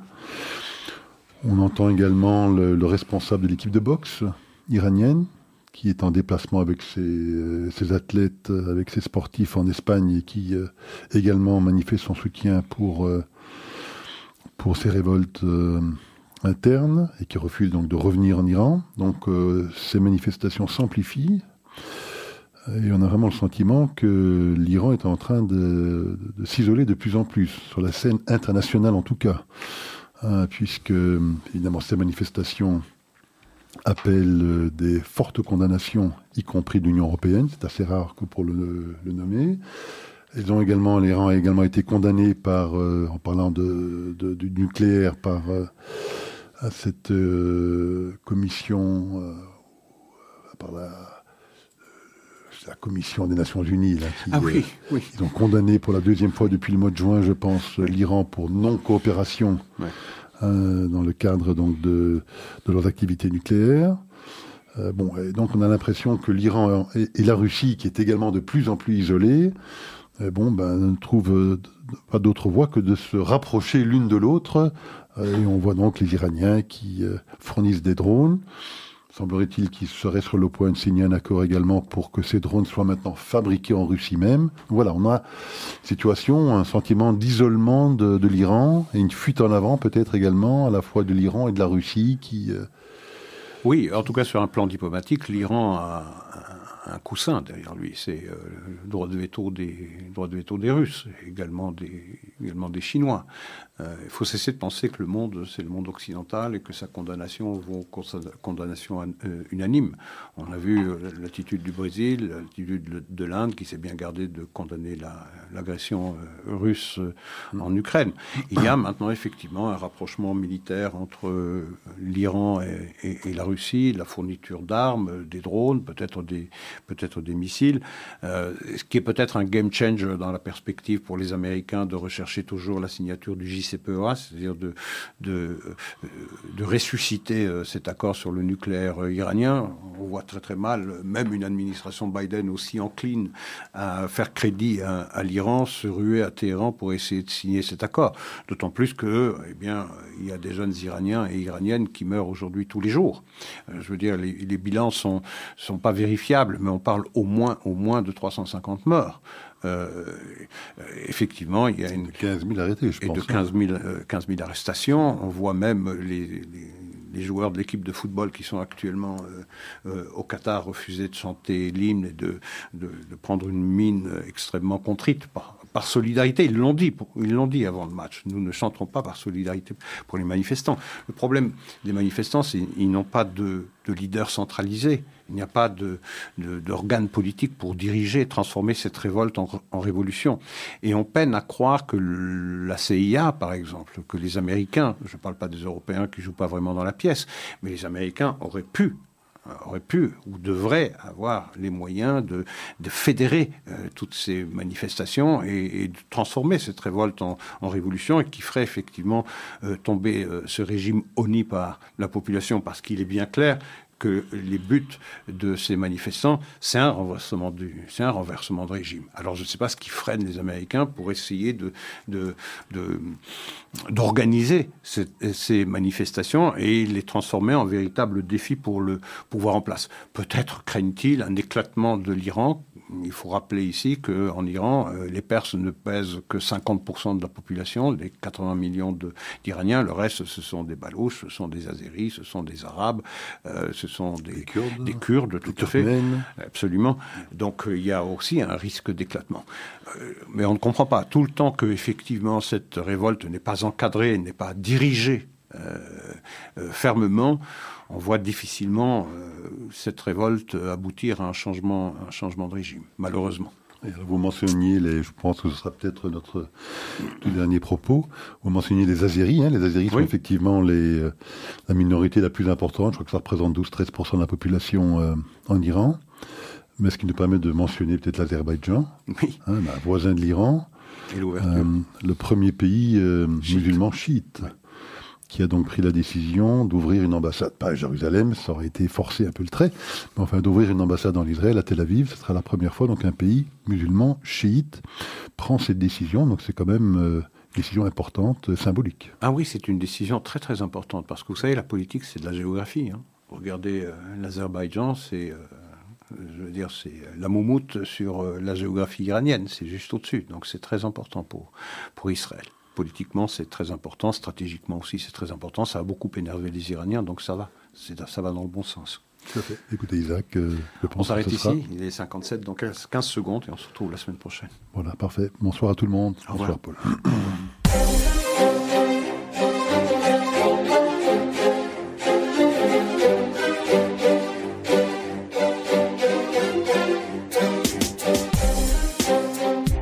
On entend également le, responsable de l'équipe de boxe iranienne qui est en déplacement avec ses, euh, athlètes, avec ses sportifs en Espagne et qui également manifeste son soutien pour, pour ces révoltes interne et qui refuse donc de revenir en Iran. Donc euh, ces manifestations s'amplifient et on a vraiment le sentiment que l'Iran est en train de, s'isoler de plus en plus, sur la scène internationale en tout cas, hein, puisque évidemment ces manifestations appellent des fortes condamnations, y compris de l'Union européenne, c'est assez rare que pour le, nommer. Ils ont également, l'Iran a également été condamné par, euh, en parlant de, du nucléaire, par euh, cette euh, commission, par la, la, commission des Nations Unies, là, qui, ah oui, oui. ils ont condamné pour la deuxième fois depuis le mois de juin, je pense, l'Iran pour non-coopération dans le cadre donc de, de leurs activités nucléaires. bon, et donc on a l'impression que l'Iran et, et, la Russie, qui est également de plus en plus isolée, bon, ben, ne trouvent pas d'autre voie que de se rapprocher l'une de l'autre euh, et on voit donc les Iraniens qui euh, fournissent des drones. Semblerait-il qu'il serait sur le point de signer un accord également pour que ces drones soient maintenant fabriqués en Russie même. Voilà, on a une situation, un sentiment d'isolement de, l'Iran et une fuite en avant peut-être également à la fois de l'Iran et de la Russie qui... Euh, oui, en tout cas sur un plan diplomatique, l'Iran a un coussin derrière lui. C'est euh, le droit de veto des de veto des Russes, également des également des Chinois. Euh, il faut cesser de penser que le monde c'est le monde occidental et que sa condamnation vaut condamnation euh, unanime. On a vu l'attitude du Brésil, l'attitude de l'Inde qui s'est bien gardée de condamner l'agression russe en Ukraine. Il y a maintenant effectivement un rapprochement militaire entre l'Iran et, la Russie, la fourniture d'armes, des drones, peut-être des peut-être des missiles, euh, ce qui est peut-être un game changer dans la perspective pour les Américains de rechercher toujours la signature du C'est-à-dire de, euh, ressusciter euh, cet accord sur le nucléaire iranien. Voit très très mal, même une administration Biden aussi encline à faire crédit à, l'Iran, se ruer à Téhéran pour essayer de signer cet accord. D'autant plus que, eh bien, il y a des jeunes Iraniens et Iraniennes qui meurent aujourd'hui tous les jours. je veux dire, les, les bilans sont sont pas vérifiables, mais on parle au moins, au moins de 350 morts. Euh, effectivement, il y a une... 15 000 arrêtés, je pense. Et de 15 000, 15 000 arrestations. On voit même les, les, joueurs de l'équipe de football qui sont actuellement euh, euh, au Qatar refuser de chanter l'hymne et de, de, prendre une mine extrêmement contrite par, par solidarité. Ils l'ont dit, ils l'ont dit avant le match. Nous ne chanterons pas par solidarité pour les manifestants. Le problème des manifestants, c'est qu'ils n'ont pas de, de leader centralisé. Il n'y a pas d'organe de, politique pour diriger, transformer cette révolte en, révolution. Et on peine à croire que la CIA, par exemple, que les Américains, je ne parle pas des Européens qui jouent pas vraiment dans la pièce, mais les Américains auraient pu aurait pu ou devrait avoir les moyens de, de fédérer euh, toutes ces manifestations et, de transformer cette révolte en, révolution et qui ferait effectivement euh, tomber euh, ce régime honni par la population parce qu'il est bien clair que les buts de ces manifestants, c'est un renversement du, c'est un renversement de régime. Alors je ne sais pas ce qui freine les Américains pour essayer de, de, d'organiser ces manifestations et les transformer en véritable défi pour le pouvoir en place. Peut-être craignent-ils un éclatement de l'Iran il faut rappeler ici qu'en Iran, euh, les Perses ne pèsent que 50% de la population, les 80 millions d'Iraniens. Le reste, ce sont des Balouches, ce sont des Azéris, ce sont des Arabes, euh, sont des, Kurdes, des Kurdes, tout à fait. Absolument. Donc euh, il y a aussi un risque d'éclatement. mais on ne comprend pas tout le temps que effectivement cette révolte n'est pas encadrée, n'est pas dirigée fermement on voit difficilement euh, cette révolte aboutir à un changement, un changement de régime, malheureusement. Vous mentionniez, les, je pense que ce sera peut-être notre tout dernier propos, vous mentionniez les Azéris. Hein. les Azéris sont effectivement les, euh, la minorité la plus importante. Je crois que ça représente 12-13% de la population euh, en Iran. Mais ce qui nous permet de mentionner peut-être l'Azerbaïdjan, oui. Hein, voisin de l'Iran. le premier pays musulman chiite qui a donc pris la décision d'ouvrir une ambassade, pas à Jérusalem, ça aurait été forcé un peu le trait, mais enfin d'ouvrir une ambassade en Israël, à Tel Aviv, ce sera la première fois donc un pays musulman chiite prend cette décision, donc c'est quand même euh, décision importante, euh, symbolique. Ah oui, c'est une décision très très importante, parce que vous savez, la politique c'est de la géographie. Hein. Regardez euh, l'Azerbaïdjan, c'est... je veux dire, c'est la moumoute sur la géographie iranienne, c'est juste au-dessus. Donc c'est très important pour, pour Israël politiquement, c'est très important, stratégiquement aussi, c'est très important. Ça a beaucoup énervé les Iraniens, donc ça va. Ça va dans le bon sens. Écoutez, Isaac, euh, je pense On s'arrête ici. Il est 57, donc 15 secondes, et on se retrouve la semaine prochaine. Voilà, parfait. Bonsoir à tout le monde. Bonsoir, Paul. <clears throat>